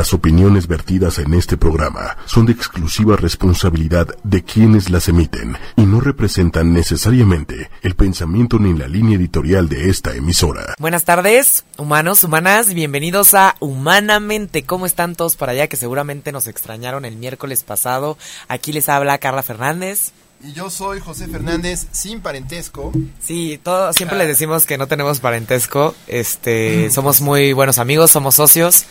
Las opiniones vertidas en este programa son de exclusiva responsabilidad de quienes las emiten y no representan necesariamente el pensamiento ni la línea editorial de esta emisora. Buenas tardes, humanos, humanas, bienvenidos a Humanamente. ¿Cómo están todos para allá que seguramente nos extrañaron el miércoles pasado? Aquí les habla Carla Fernández. Y yo soy José Fernández, sin parentesco. Sí, todo, siempre les decimos que no tenemos parentesco. Este, somos muy buenos amigos, somos socios.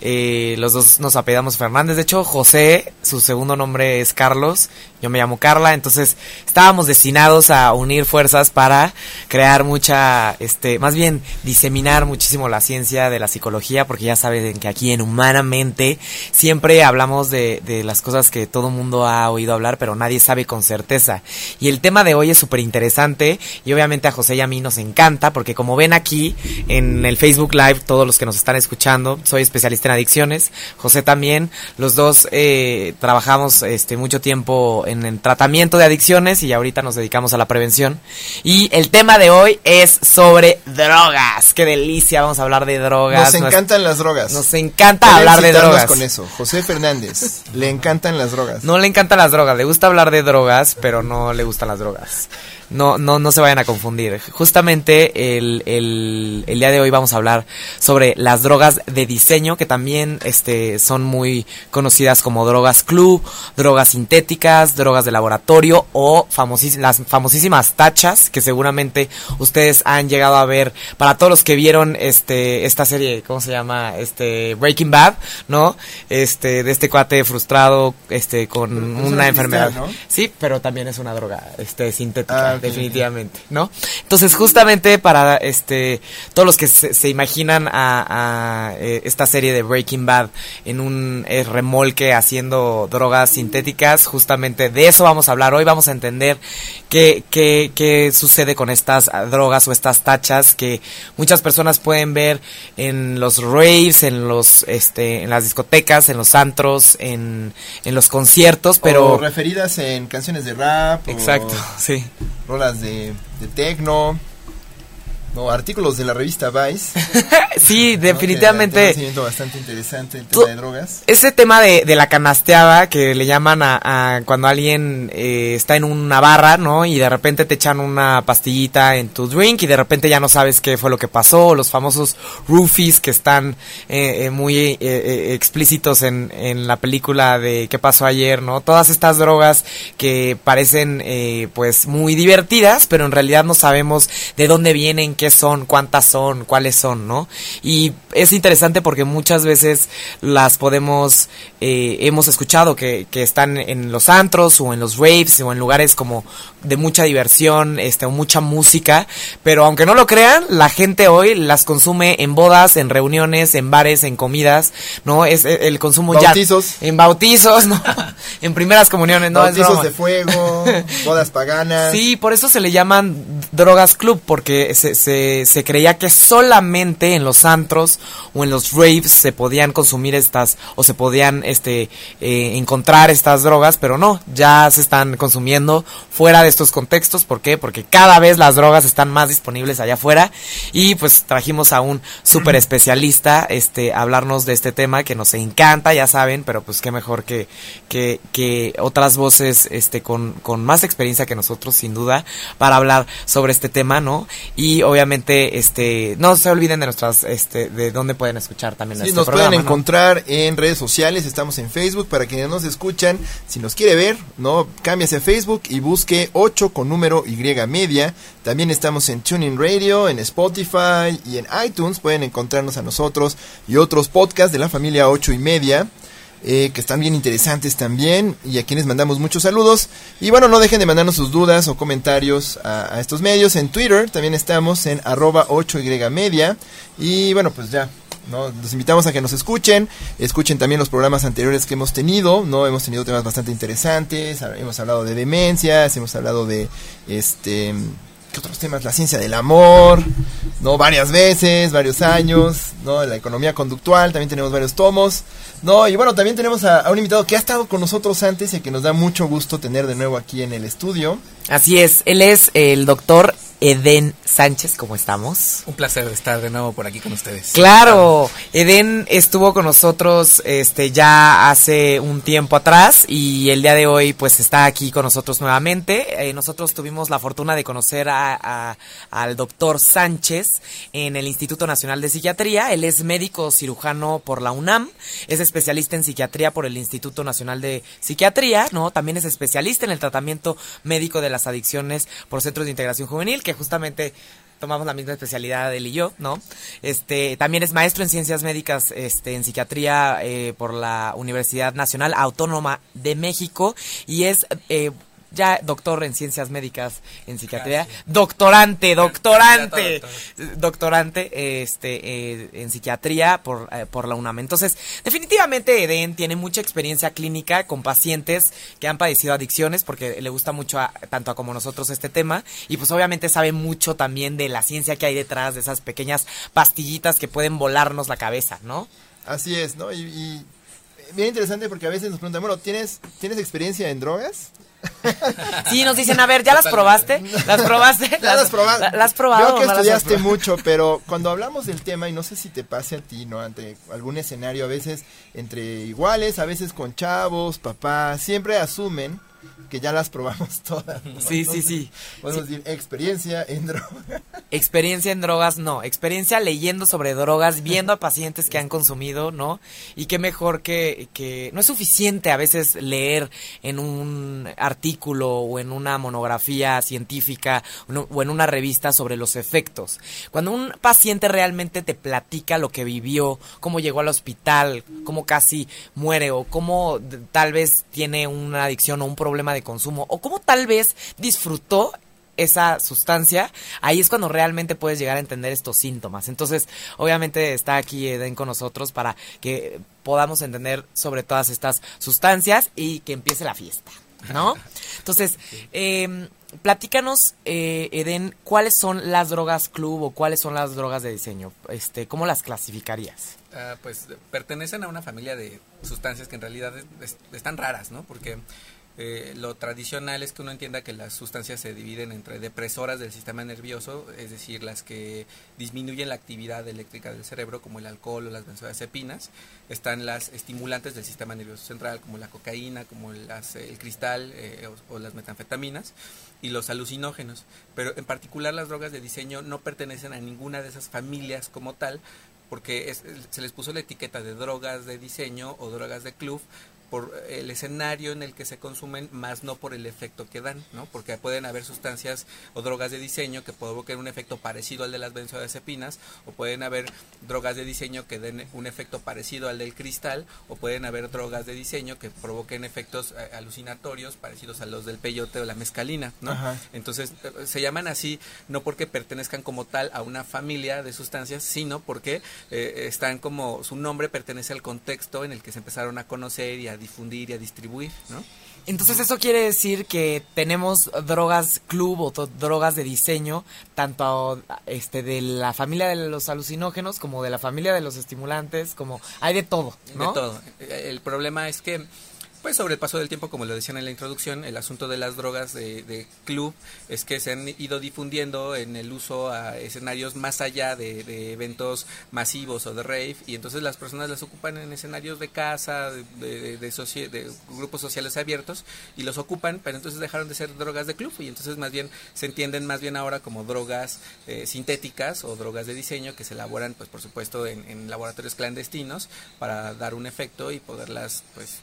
Eh, los dos nos apellidamos Fernández. De hecho, José, su segundo nombre es Carlos. Yo me llamo Carla. Entonces, estábamos destinados a unir fuerzas para crear mucha, este, más bien diseminar muchísimo la ciencia de la psicología, porque ya saben que aquí en Humanamente siempre hablamos de, de las cosas que todo mundo ha oído hablar, pero nadie sabe con certeza. Y el tema de hoy es súper interesante y obviamente a José y a mí nos encanta, porque como ven aquí en el Facebook Live, todos los que nos están escuchando, soy especialista en adicciones, José también, los dos eh, trabajamos este mucho tiempo en el tratamiento de adicciones y ahorita nos dedicamos a la prevención. Y el tema de hoy es sobre drogas. Qué delicia, vamos a hablar de drogas. Nos encantan las drogas. Nos encanta hablar de drogas. con eso. José Fernández, le encantan las drogas. No le encantan las drogas, le gusta hablar de drogas, pero no le gustan las drogas no, no, no se vayan a confundir. Justamente el, el, el, día de hoy vamos a hablar sobre las drogas de diseño, que también este, son muy conocidas como drogas club, drogas sintéticas, drogas de laboratorio o las famosísimas tachas, que seguramente ustedes han llegado a ver, para todos los que vieron este, esta serie, ¿cómo se llama? Este, Breaking Bad, ¿no? Este, de este cuate frustrado, este, con una enfermedad. Sí, pero también es una droga, este, sintética. Ah, definitivamente, ¿no? Entonces, justamente para este todos los que se, imaginan a, eh, esta serie de Breaking Bad en un eh, remolque haciendo drogas sintéticas, justamente de eso vamos a hablar hoy. Vamos a entender qué, qué, qué sucede con estas drogas o estas tachas que muchas personas pueden ver en los raves, en los este en las discotecas, en los antros, en, en los conciertos, pero o referidas en canciones de rap. Exacto, sí rolas de, de tecno, no, artículos de la revista Vice. sí, definitivamente. bastante interesante el tema de drogas. Ese tema de, de, la canasteada que le llaman a, cuando alguien eh, está en una barra, ¿no? Y de repente te echan una pastillita en tu drink y de repente ya no sabes qué fue lo que pasó. Los famosos roofies que están eh, eh, muy explícitos en, en la película de qué pasó ayer, ¿no? Todas estas drogas que parecen pues muy divertidas, pero en realidad no sabemos de dónde vienen, qué son, cuántas son, cuáles son, ¿no? Y es interesante porque muchas veces las podemos, eh, hemos escuchado que, que, están en los antros o en los raves o en lugares como de mucha diversión, este, mucha música, pero aunque no lo crean, la gente hoy las consume en bodas, en reuniones, en bares, en comidas, ¿no? Es eh, el consumo bautizos. ya. En bautizos, ¿no? en primeras comuniones, ¿no? Bautizos de fuego, bodas paganas. Sí, por eso se le llaman drogas club, porque se, se, se creía que solamente en los antros o en los raves se podían consumir estas, o se podían, este, eh, encontrar estas drogas, pero no, ya se están consumiendo fuera de estos contextos. ¿Por qué? Porque cada vez las drogas están más disponibles allá afuera. Y pues trajimos a un súper especialista este, a hablarnos de este tema que nos encanta, ya saben, pero pues qué mejor que, que, que otras voces este, con, con más experiencia que nosotros, sin duda, para hablar sobre este tema, ¿no? Y obviamente, este, no se olviden de nuestras, este, de dónde pueden escuchar también sí, nos pueden encontrar en redes sociales, estamos en Facebook, para quienes nos escuchan, si nos quiere ver, ¿no? Cámbiase a Facebook y busque 8 con número Y media. También estamos en Tuning Radio, en Spotify y en iTunes. Pueden encontrarnos a nosotros y otros podcasts de la familia 8 y media. Eh, que están bien interesantes también y a quienes mandamos muchos saludos. Y bueno, no dejen de mandarnos sus dudas o comentarios a, estos medios. En Twitter también estamos en arroba 8y media. Y bueno, pues ya, ¿no? Los invitamos a que nos escuchen, escuchen también los programas anteriores que hemos tenido, ¿no? Hemos tenido temas bastante interesantes, hemos hablado de demencias, hemos hablado de este ¿qué otros temas? La ciencia del amor, ¿no? Varias veces, varios años, ¿no? La economía conductual, también tenemos varios tomos, ¿no? Y bueno, también tenemos a, a un invitado que ha estado con nosotros antes y que nos da mucho gusto tener de nuevo aquí en el estudio. Así es, él es el doctor Eden Sánchez, ¿cómo estamos? Un placer estar de nuevo por aquí con ustedes. Claro, Eden estuvo con nosotros este ya hace un tiempo atrás y el día de hoy pues está aquí con nosotros nuevamente. Eh, nosotros tuvimos la fortuna de conocer a, al doctor Sánchez en el Instituto Nacional de Psiquiatría. Él es médico cirujano por la UNAM, es especialista en psiquiatría por el Instituto Nacional de Psiquiatría, ¿no? También es especialista en el tratamiento médico de las adicciones por centros de integración juvenil, que justamente tomamos la misma especialidad él y yo, ¿no? Este, también es maestro en ciencias médicas, este, en psiquiatría eh, por la Universidad Nacional Autónoma de México y es eh, ya doctor en ciencias médicas, en psiquiatría, doctorante, doctorante, doctorante este, eh, en psiquiatría por, eh, por la UNAM. Entonces, definitivamente Eden tiene mucha experiencia clínica con pacientes que han padecido adicciones, porque le gusta mucho tanto a como nosotros este tema, y pues obviamente sabe mucho también de la ciencia que hay detrás de esas pequeñas pastillitas que pueden volarnos la cabeza, ¿no? Así es, ¿no? Y, y bien interesante porque a veces nos preguntan, bueno, ¿tienes, ¿tienes experiencia en drogas? Sí, nos dicen, a ver, ¿ya las probaste? ¿Las probaste? ¿Ya las, probaste? ¿Las probado? Yo que estudiaste mucho, pero cuando hablamos del tema, y no sé si te pase a ti, ¿no? Ante algún escenario, a veces entre iguales, a veces con chavos, papás, siempre asumen que ya las probamos todas. Sí, sí, sí. Podemos decir experiencia en drogas. Experiencia en drogas, no. Experiencia leyendo sobre drogas, viendo a pacientes que han consumido, ¿no? Y qué mejor que, que... No es suficiente a veces leer en un artículo o en una monografía científica o en una revista sobre los efectos. Cuando un paciente realmente te platica lo que vivió, cómo llegó al hospital, cómo casi muere o cómo tal vez tiene una adicción o un problema problema de consumo o cómo tal vez disfrutó esa sustancia, ahí es cuando realmente puedes llegar a entender estos síntomas. Entonces, obviamente está aquí Eden con nosotros para que podamos entender sobre todas estas sustancias y que empiece la fiesta, ¿no? Entonces, eh, platícanos, eh, Eden, ¿cuáles son las drogas club o cuáles son las drogas de diseño? Este, ¿Cómo las clasificarías? Uh, pues pertenecen a una familia de sustancias que en realidad es, están raras, ¿no? Porque eh, lo tradicional es que uno entienda que las sustancias se dividen entre depresoras del sistema nervioso, es decir, las que disminuyen la actividad eléctrica del cerebro, como el alcohol o las benzodiazepinas. Están las estimulantes del sistema nervioso central, como la cocaína, como el cristal eh, o, o, las metanfetaminas, y los alucinógenos. Pero en particular las drogas de diseño no pertenecen a ninguna de esas familias como tal, porque es, se les puso la etiqueta de drogas de diseño o drogas de club por el escenario en el que se consumen, más no por el efecto que dan, ¿no? Porque pueden haber sustancias o drogas de diseño que provoquen un efecto parecido al de las benzodiazepinas, o pueden haber drogas de diseño que den un efecto parecido al del cristal, o pueden haber drogas de diseño que provoquen efectos eh, alucinatorios parecidos a los del peyote o la mescalina, ¿no? Entonces, eh, se llaman así no porque pertenezcan como tal a una familia de sustancias, sino porque eh, están como su nombre pertenece al contexto en el que se empezaron a conocer y a difundir y a distribuir, ¿no? Entonces eso quiere decir que tenemos drogas club o drogas de diseño, tanto este de la familia de los alucinógenos como de la familia de los estimulantes, como hay de todo, ¿no? De todo. El problema es que pues sobre el paso del tiempo, como lo decían en la introducción, el asunto de las drogas de, club es que se han ido difundiendo en el uso a escenarios más allá de, eventos masivos o de rave, y entonces las personas las ocupan en escenarios de casa, de, de, grupos sociales abiertos, y los ocupan, pero entonces dejaron de ser drogas de club, y entonces más bien se entienden más bien ahora como drogas eh, sintéticas o drogas de diseño que se elaboran, pues por supuesto, en, en laboratorios clandestinos para dar un efecto y poderlas, pues,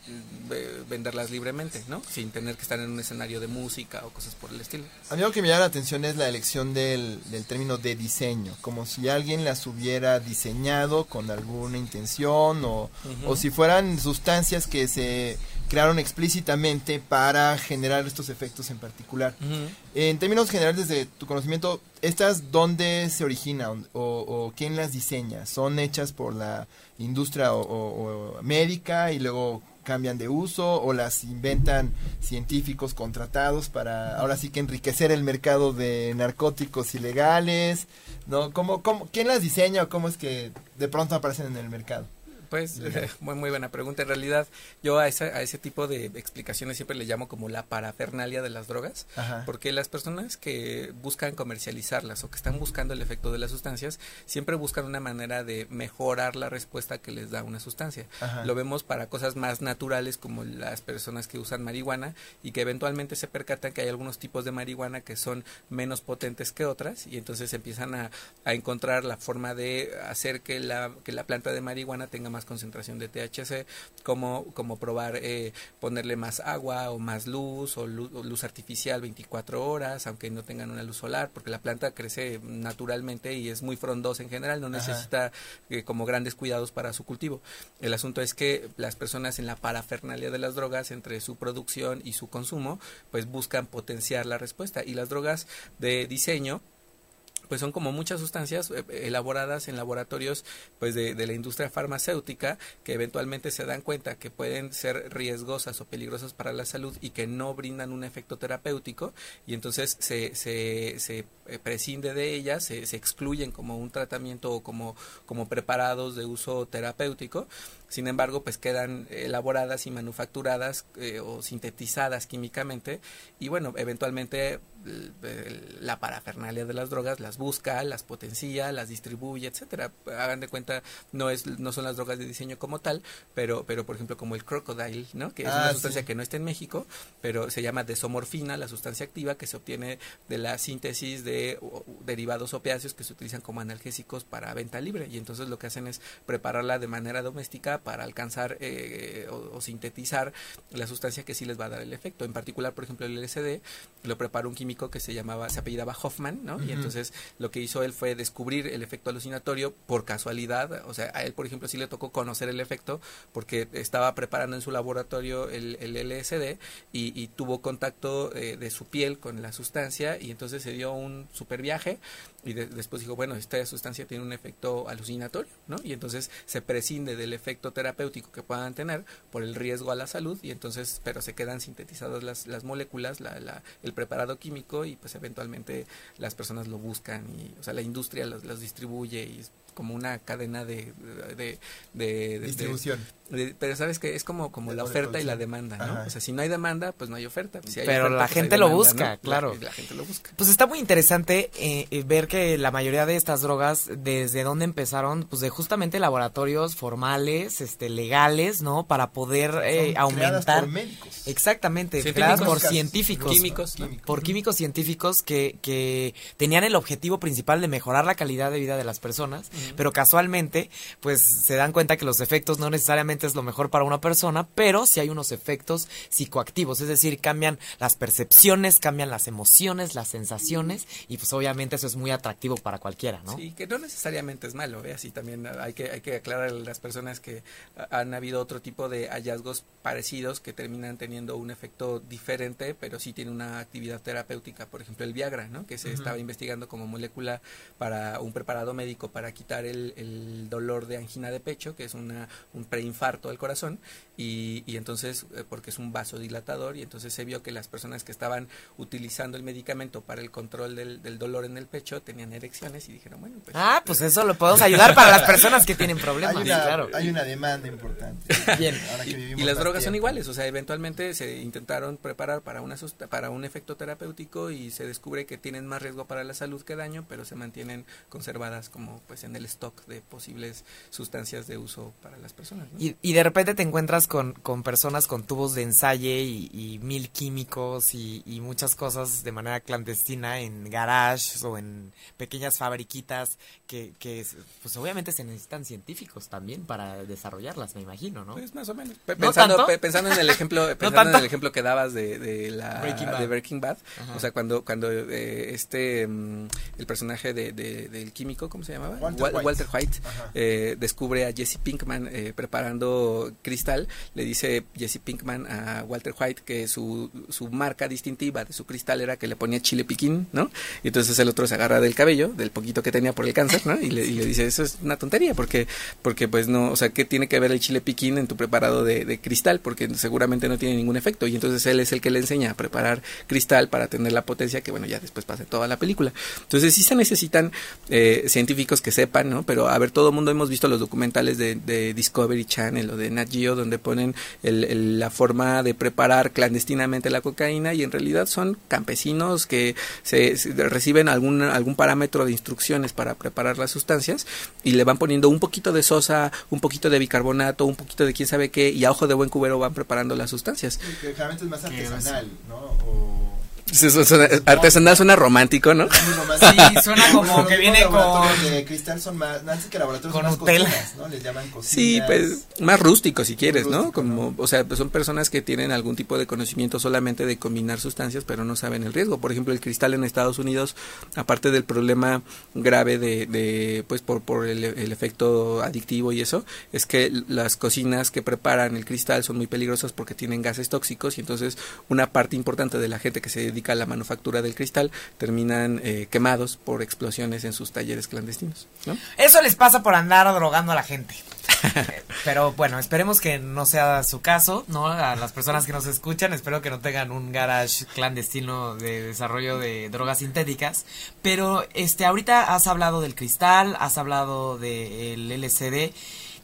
venderlas libremente, ¿no? Sin tener que estar en un escenario de música o cosas por el estilo. A mí lo que me llama la atención es la elección del, del término de diseño, como si alguien las hubiera diseñado con alguna intención o, o si fueran sustancias que se crearon explícitamente para generar estos efectos en particular. En términos generales, desde tu conocimiento, ¿estas dónde se originan o, o, quién las diseña? ¿Son hechas por la industria o, o médica y luego cambian de uso o las inventan científicos contratados para ahora sí que enriquecer el mercado de narcóticos ilegales, ¿no? ¿Cómo, cómo, ¿Quién las diseña o cómo es que de pronto aparecen en el mercado? Pues muy muy buena pregunta. En realidad yo a, esa, a ese tipo de explicaciones siempre le llamo como la parafernalia de las drogas, Ajá. porque las personas que buscan comercializarlas o que están buscando el efecto de las sustancias siempre buscan una manera de mejorar la respuesta que les da una sustancia. Ajá. Lo vemos para cosas más naturales como las personas que usan marihuana y que eventualmente se percatan que hay algunos tipos de marihuana que son menos potentes que otras y entonces empiezan a, a encontrar la forma de hacer que la, que la planta de marihuana tenga más concentración de THC, como, como probar eh, ponerle más agua o más luz o luz, o luz artificial 24 horas, aunque no tengan una luz solar, porque la planta crece naturalmente y es muy frondosa en general, no necesita eh, como grandes cuidados para su cultivo. El asunto es que las personas en la parafernalia de las drogas, entre su producción y su consumo, pues buscan potenciar la respuesta. Y las drogas de diseño, pues son como muchas sustancias eh, elaboradas en laboratorios pues de, de la industria farmacéutica que eventualmente se dan cuenta que pueden ser riesgosas o peligrosas para la salud y que no brindan un efecto terapéutico y entonces se, se, se eh, prescinde de ellas, se, se excluyen como un tratamiento o como, como preparados de uso terapéutico sin embargo, pues quedan elaboradas y manufacturadas eh, o sintetizadas químicamente y bueno, eventualmente la parafernalia de las drogas las busca, las potencia, las distribuye, etcétera. Hagan de cuenta, no es no son las drogas de diseño como tal, pero pero por ejemplo como el crocodile, ¿no? Que es Ah, una sí. sustancia que no está en México, pero se llama desomorfina, la sustancia activa que se obtiene de la síntesis de o- derivados opiáceos que se utilizan como analgésicos para venta libre y entonces lo que hacen es prepararla de manera doméstica para alcanzar eh, o, o sintetizar la sustancia que sí les va a dar el efecto. En particular, por ejemplo, el LSD lo preparó un químico que se llamaba, se apellidaba Hoffman, ¿no? Y entonces lo que hizo él fue descubrir el efecto alucinatorio por casualidad. O sea, a él, por ejemplo, sí le tocó conocer el efecto porque estaba preparando en su laboratorio el, el LSD y, y tuvo contacto eh, de su piel con la sustancia y entonces se dio un super viaje y de- después dijo, bueno, esta sustancia tiene un efecto alucinatorio, ¿no? Y entonces se prescinde del efecto terapéutico que puedan tener por el riesgo a la salud y entonces, pero se quedan sintetizadas las, las moléculas, la, la- el preparado químico y pues eventualmente las personas lo buscan y, o sea, la industria los, los distribuye y como una cadena de, de, de- Distribución. de- pero sabes que es como, como la oferta y la demanda, ¿no? Ajá. O sea, si no hay demanda, pues no hay oferta. Si hay Pero oferta, la pues gente lo busca, ¿no? claro. La, la gente lo busca. Pues está muy interesante eh, eh, ver que la mayoría de estas drogas, desde dónde empezaron, pues de justamente laboratorios formales, este, legales, ¿no? Para poder eh, aumentar. por médicos. Exactamente, creadas por científicos. Químicos, ¿no? Químicos. Por químicos científicos que, que tenían el objetivo principal de mejorar la calidad de vida de las personas, pero casualmente, pues se dan cuenta que los efectos no necesariamente es lo mejor para una persona, pero sí hay unos efectos psicoactivos, es decir, cambian las percepciones, cambian las emociones, las sensaciones, y pues obviamente eso es muy atractivo para cualquiera, ¿no? Sí, que no necesariamente es malo, ¿eh? así también hay que, hay que aclarar a las personas que ah, han habido otro tipo de hallazgos parecidos que terminan teniendo un efecto diferente, pero sí tiene una actividad terapéutica, por ejemplo el Viagra, ¿no? que se estaba investigando como molécula para un preparado médico para quitar el, el dolor de angina de pecho, que es una, un preinfarto al corazón, y, y entonces, eh, porque es un vasodilatador, y entonces se vio que las personas que estaban utilizando el medicamento para el control del, del dolor en el pecho tenían erecciones y dijeron, bueno, pues... Ah, pues eso lo podemos ayudar para las personas que tienen problemas, Hay una, claro. hay una demanda importante. Bien. Ahora que Y, las drogas son iguales, o sea, eventualmente se intentaron preparar para una susta- para un efecto terapéutico y se descubre que tienen más riesgo para la salud que daño, pero se mantienen conservadas como pues en el stock de posibles sustancias de uso para las personas. ¿no? Y, y de repente te encuentras con, con personas con tubos de ensaye y, y mil químicos y, y muchas cosas de manera clandestina en garages o en pequeñas fabriquitas que, que pues obviamente se necesitan científicos también para desarrollarlas, me imagino, ¿no? Pues más o menos. Pe- ¿No Pensando, pensando en el ejemplo, pensando en el ejemplo que dabas de, de la Breaking Bad. de Breaking Bad, Ajá. o sea, cuando cuando eh, este mm, el personaje de, de- del químico, ¿cómo se llamaba? Walter Wal- White. Walter White eh, descubre a Jesse Pinkman eh, preparando cristal, le dice Jesse Pinkman a Walter White que su, su marca distintiva de su cristal era que le ponía chile piquín, ¿no? Y entonces el otro se agarra del cabello, del poquito que tenía por el cáncer, ¿no? Y le, y le dice, eso es una tontería, porque, porque pues no, o sea, ¿qué tiene que ver el chile piquín en tu preparado de, de cristal? Porque seguramente no tiene ningún efecto. Y entonces él es el que le enseña a preparar cristal para tener la potencia que, bueno, ya después pasa en toda la película. Entonces sí se necesitan eh, científicos que sepan sepan, ¿no? Pero a ver, todo el mundo hemos visto los documentales de, de Discovery Channel o de Nat Geo donde ponen el, la forma de preparar clandestinamente la cocaína y en realidad son campesinos que se, reciben algún, algún parámetro de instrucciones para preparar las sustancias y le van poniendo un poquito de sosa, un poquito de bicarbonato, un poquito de quién sabe qué y a ojo de buen cubero van preparando las sustancias. que es más artesanal, ¿no? O artesanal suena romántico, ¿no? Sí, suena como que viene con... de cristal son más, que laboratorios con más cocinas, ¿no? Les llaman cocinas. Sí, pues más rústicos si quieres, ¿no? Como, o sea, pues son personas que tienen algún tipo de conocimiento solamente de combinar sustancias, pero no saben el riesgo. Por ejemplo, el cristal en Estados Unidos, aparte del problema grave de, de pues por, por el, el efecto adictivo y eso, es que las cocinas que preparan el cristal son muy peligrosas porque tienen gases tóxicos y entonces una parte importante de la gente que se dedica a la manufactura del cristal terminan eh, quemados por explosiones en sus talleres clandestinos. Eso les pasa por andar drogando a la gente. Pero bueno, esperemos que no sea su caso, ¿no? A las personas que nos escuchan, espero que no tengan un garage clandestino de desarrollo de drogas sintéticas. Pero este, ahorita has hablado del cristal, has hablado del LCD.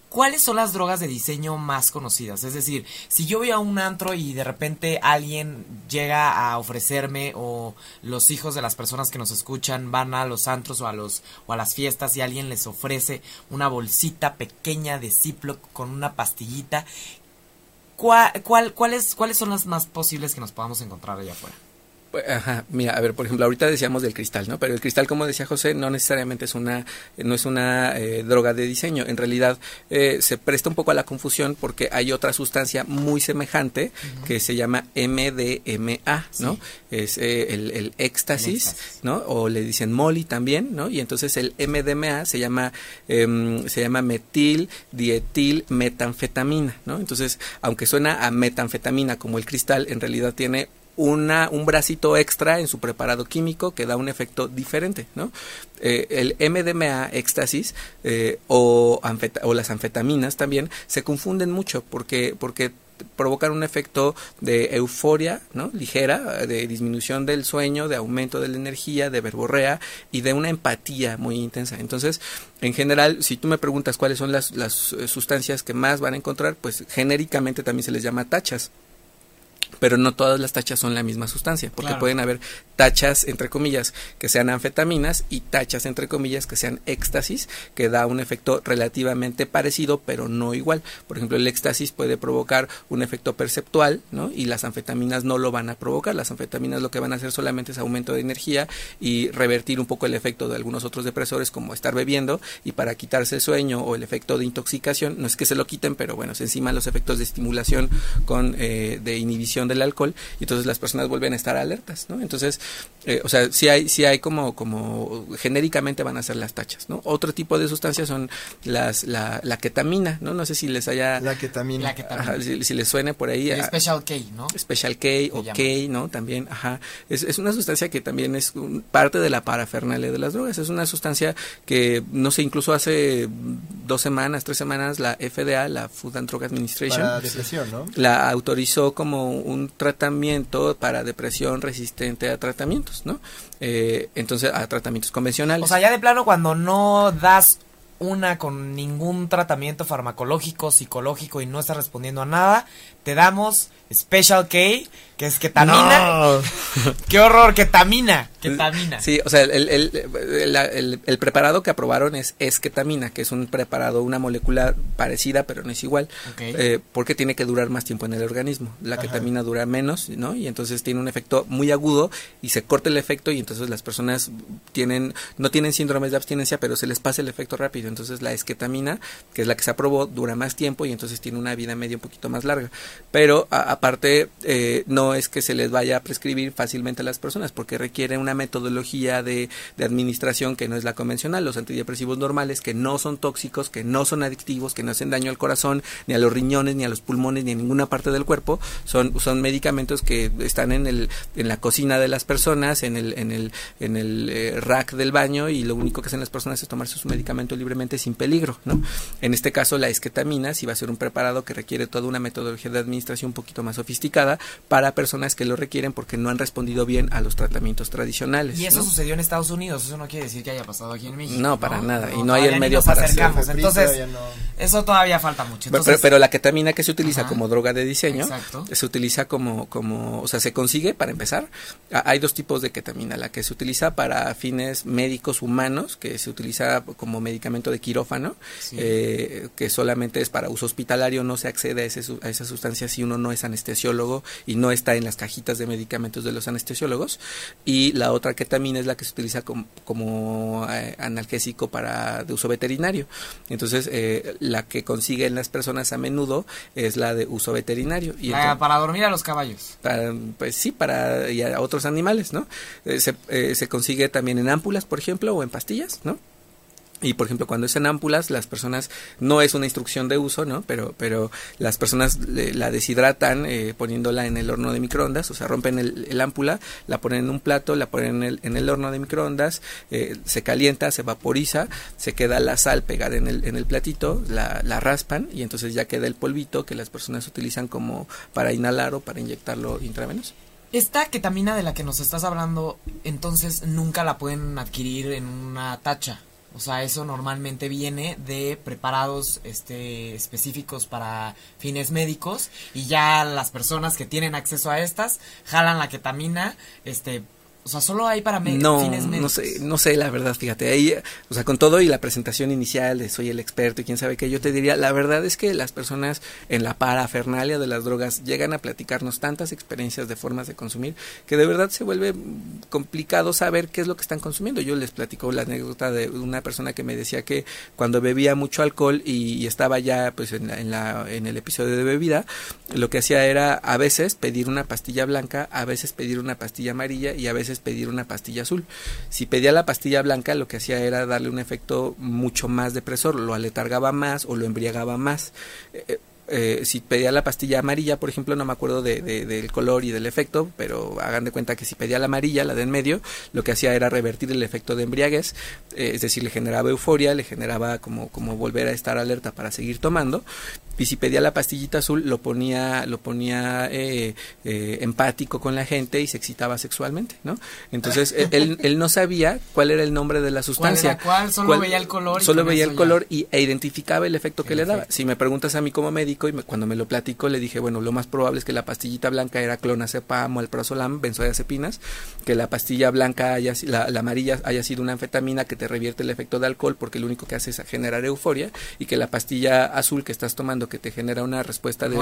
¿Cuáles son las drogas de diseño más conocidas? Es decir, si yo voy a un antro y de repente alguien llega a ofrecerme o los hijos de las personas que nos escuchan van a los antros o a los o a las fiestas y alguien les ofrece una bolsita pequeña de Ziploc con una pastillita, ¿cuál, cuál, cuáles, ¿cuáles son las más posibles que nos podamos encontrar allá afuera? Ajá, mira, a ver, por ejemplo, ahorita decíamos del cristal, ¿no? Pero el cristal, como decía José, no necesariamente es una, no es una eh, droga de diseño. En realidad eh, se presta un poco a la confusión porque hay otra sustancia muy semejante que se llama MDMA, ¿no? Es eh, el, éxtasis, ¿no? O le dicen molly también, ¿no? Y entonces el MDMA se llama, em, se llama metil dietil metanfetamina, ¿no? Entonces, aunque suena a metanfetamina como el cristal, en realidad tiene una, un bracito extra en su preparado químico que da un efecto diferente, ¿no? Eh, el MDMA, éxtasis, eh, o, las anfetaminas también, se confunden mucho porque, porque provocan un efecto de euforia, ¿no? Ligera, de disminución del sueño, de aumento de la energía, de verborrea y de una empatía muy intensa. Entonces, en general, si tú me preguntas cuáles son las, las sustancias que más van a encontrar, pues genéricamente también se les llama tachas pero no todas las tachas son la misma sustancia, porque pueden haber tachas, entre comillas, que sean anfetaminas y tachas, entre comillas, que sean éxtasis, que da un efecto relativamente parecido, pero no igual. Por ejemplo, el éxtasis puede provocar un efecto perceptual, ¿no? Y las anfetaminas no lo van a provocar. Las anfetaminas lo que van a hacer solamente es aumento de energía y revertir un poco el efecto de algunos otros depresores, como estar bebiendo, y para quitarse el sueño o el efecto de intoxicación, no es que se lo quiten, pero bueno, se encima los efectos de estimulación con eh, de inhibición del alcohol y entonces las personas vuelven a estar alertas, ¿no? Entonces, eh, o sea, si hay, si hay como, como genéricamente van a ser las tachas, ¿no? Otro tipo de sustancias son las, la, la ketamina, ¿no? No sé si les haya... La ketamina. si, les suene por ahí. Special K, ¿no? Special K o K, ¿no? También, ajá. Es, es una sustancia que también es parte de la parafernalia de las drogas. Es una sustancia que, no sé, incluso hace dos semanas, tres semanas, la FDA, la Food and Drug Administration, Para depresión, ¿no? la autorizó como un tratamiento para depresión resistente a tratamientos, ¿no? Eh, entonces, a tratamientos convencionales. O sea, ya de plano, cuando no das una con ningún tratamiento farmacológico, psicológico y no estás respondiendo a nada, te damos Special K, que es ketamina. ¡Qué horror! Ketamina. Ketamina. Sí, o sea, el, el, preparado que aprobaron es, es ketamina, que es un preparado, una molécula parecida, pero no es igual. Eh, porque tiene que durar más tiempo en el organismo. La ketamina dura menos, ¿no? Y entonces tiene un efecto muy agudo y se corta el efecto y entonces las personas tienen, no tienen síndromes de abstinencia, pero se les pasa el efecto rápido. Entonces la esketamina, que es la que se aprobó, dura más tiempo y entonces tiene una vida media un poquito más larga. Pero aparte, eh, no es que se les vaya a prescribir fácilmente a las personas, porque requiere una metodología de, administración que no es la convencional. Los antidepresivos normales, que no son tóxicos, que no son adictivos, que no hacen daño al corazón, ni a los riñones, ni a los pulmones, ni a ninguna parte del cuerpo, son, son medicamentos que están en, el, en la cocina de las personas, en el, en el, en el eh, rack del baño, y lo único que hacen las personas es tomarse su medicamento libremente sin peligro, ¿no? En este caso, la esquetamina sí va a ser un preparado que requiere toda una metodología de administración un poquito más sofisticada para personas que lo requieren porque no han respondido bien a los tratamientos tradicionales. Y eso sucedió en Estados Unidos, eso no quiere decir que haya pasado aquí en México. No, para nada, y no hay el medio para hacerlo. Entonces, eso todavía falta mucho. pero, la ketamina que se utiliza como droga de diseño, se utiliza como, como, o sea, se consigue, para empezar, hay dos tipos de ketamina, la que se utiliza para fines médicos humanos, que se utiliza como medicamento de quirófano, eh, que solamente es para uso hospitalario, no se accede a, ese, a esa sustancia si uno no es anestesiólogo y no está en las cajitas de medicamentos de los anestesiólogos, y la otra ketamina es la que se utiliza como, como eh, analgésico para de uso veterinario. Entonces, eh, la que consiguen las personas a menudo es la de uso veterinario. Y para dormir a los caballos. pues sí, para y a otros animales, ¿no? se, se consigue también en ámpulas, por ejemplo, o en pastillas, ¿no? Y por ejemplo, cuando es en ámpulas, las personas, no es una instrucción de uso, ¿no? Pero, pero las personas la deshidratan eh, poniéndola en el horno de microondas, o sea, rompen el, el, ámpula, la ponen en un plato, la ponen en el, en el horno de microondas, eh, se calienta, se vaporiza, se queda la sal pegada en el, en el platito, la, la raspan y entonces ya queda el polvito que las personas utilizan como para inhalar o para inyectarlo intravenoso. Esta ketamina de la que nos estás hablando, entonces nunca la pueden adquirir en una tacha. O sea, eso normalmente viene de preparados este, específicos para fines médicos y ya las personas que tienen acceso a estas jalan la ketamina este, o sea, solo hay para no, No sé, no sé, la verdad, fíjate. Ahí, o sea, con todo y la presentación inicial de soy el experto y quién sabe qué, yo te diría, la verdad es que las personas en la parafernalia de las drogas llegan a platicarnos tantas experiencias de formas de consumir que de verdad se vuelve complicado saber qué es lo que están consumiendo. Yo les platico la anécdota de una persona que me decía que cuando bebía mucho alcohol y, estaba ya pues en, en, la, en el episodio de bebida, lo que hacía era a veces pedir una pastilla blanca, a veces pedir una pastilla amarilla y a veces pedir una pastilla azul. Si pedía la pastilla blanca, lo que hacía era darle un efecto mucho más depresor, lo aletargaba más o lo embriagaba más. Eh, eh, eh, si pedía la pastilla amarilla, por ejemplo, no me acuerdo de, del color y del efecto, pero hagan de cuenta que si pedía la amarilla, la de en medio, lo que hacía era revertir el efecto de embriaguez, es decir, le generaba euforia, le generaba como, como volver a estar alerta para seguir tomando, si pedía la pastillita azul lo ponía lo ponía eh, eh, empático con la gente y se excitaba sexualmente no entonces él, él, no sabía cuál era el nombre de la sustancia. ¿Cuál solo veía el color solo veía el color y, e identificaba el efecto que le daba. Si me preguntas a mí como médico y cuando me lo platico le dije bueno lo más probable es que la pastillita blanca era clonazepam o alprazolam benzodiazepinas que la pastilla blanca haya la, la amarilla haya sido una anfetamina que te revierte el efecto de alcohol porque lo único que hace es generar euforia y que la pastilla azul que estás tomando que te genera una respuesta de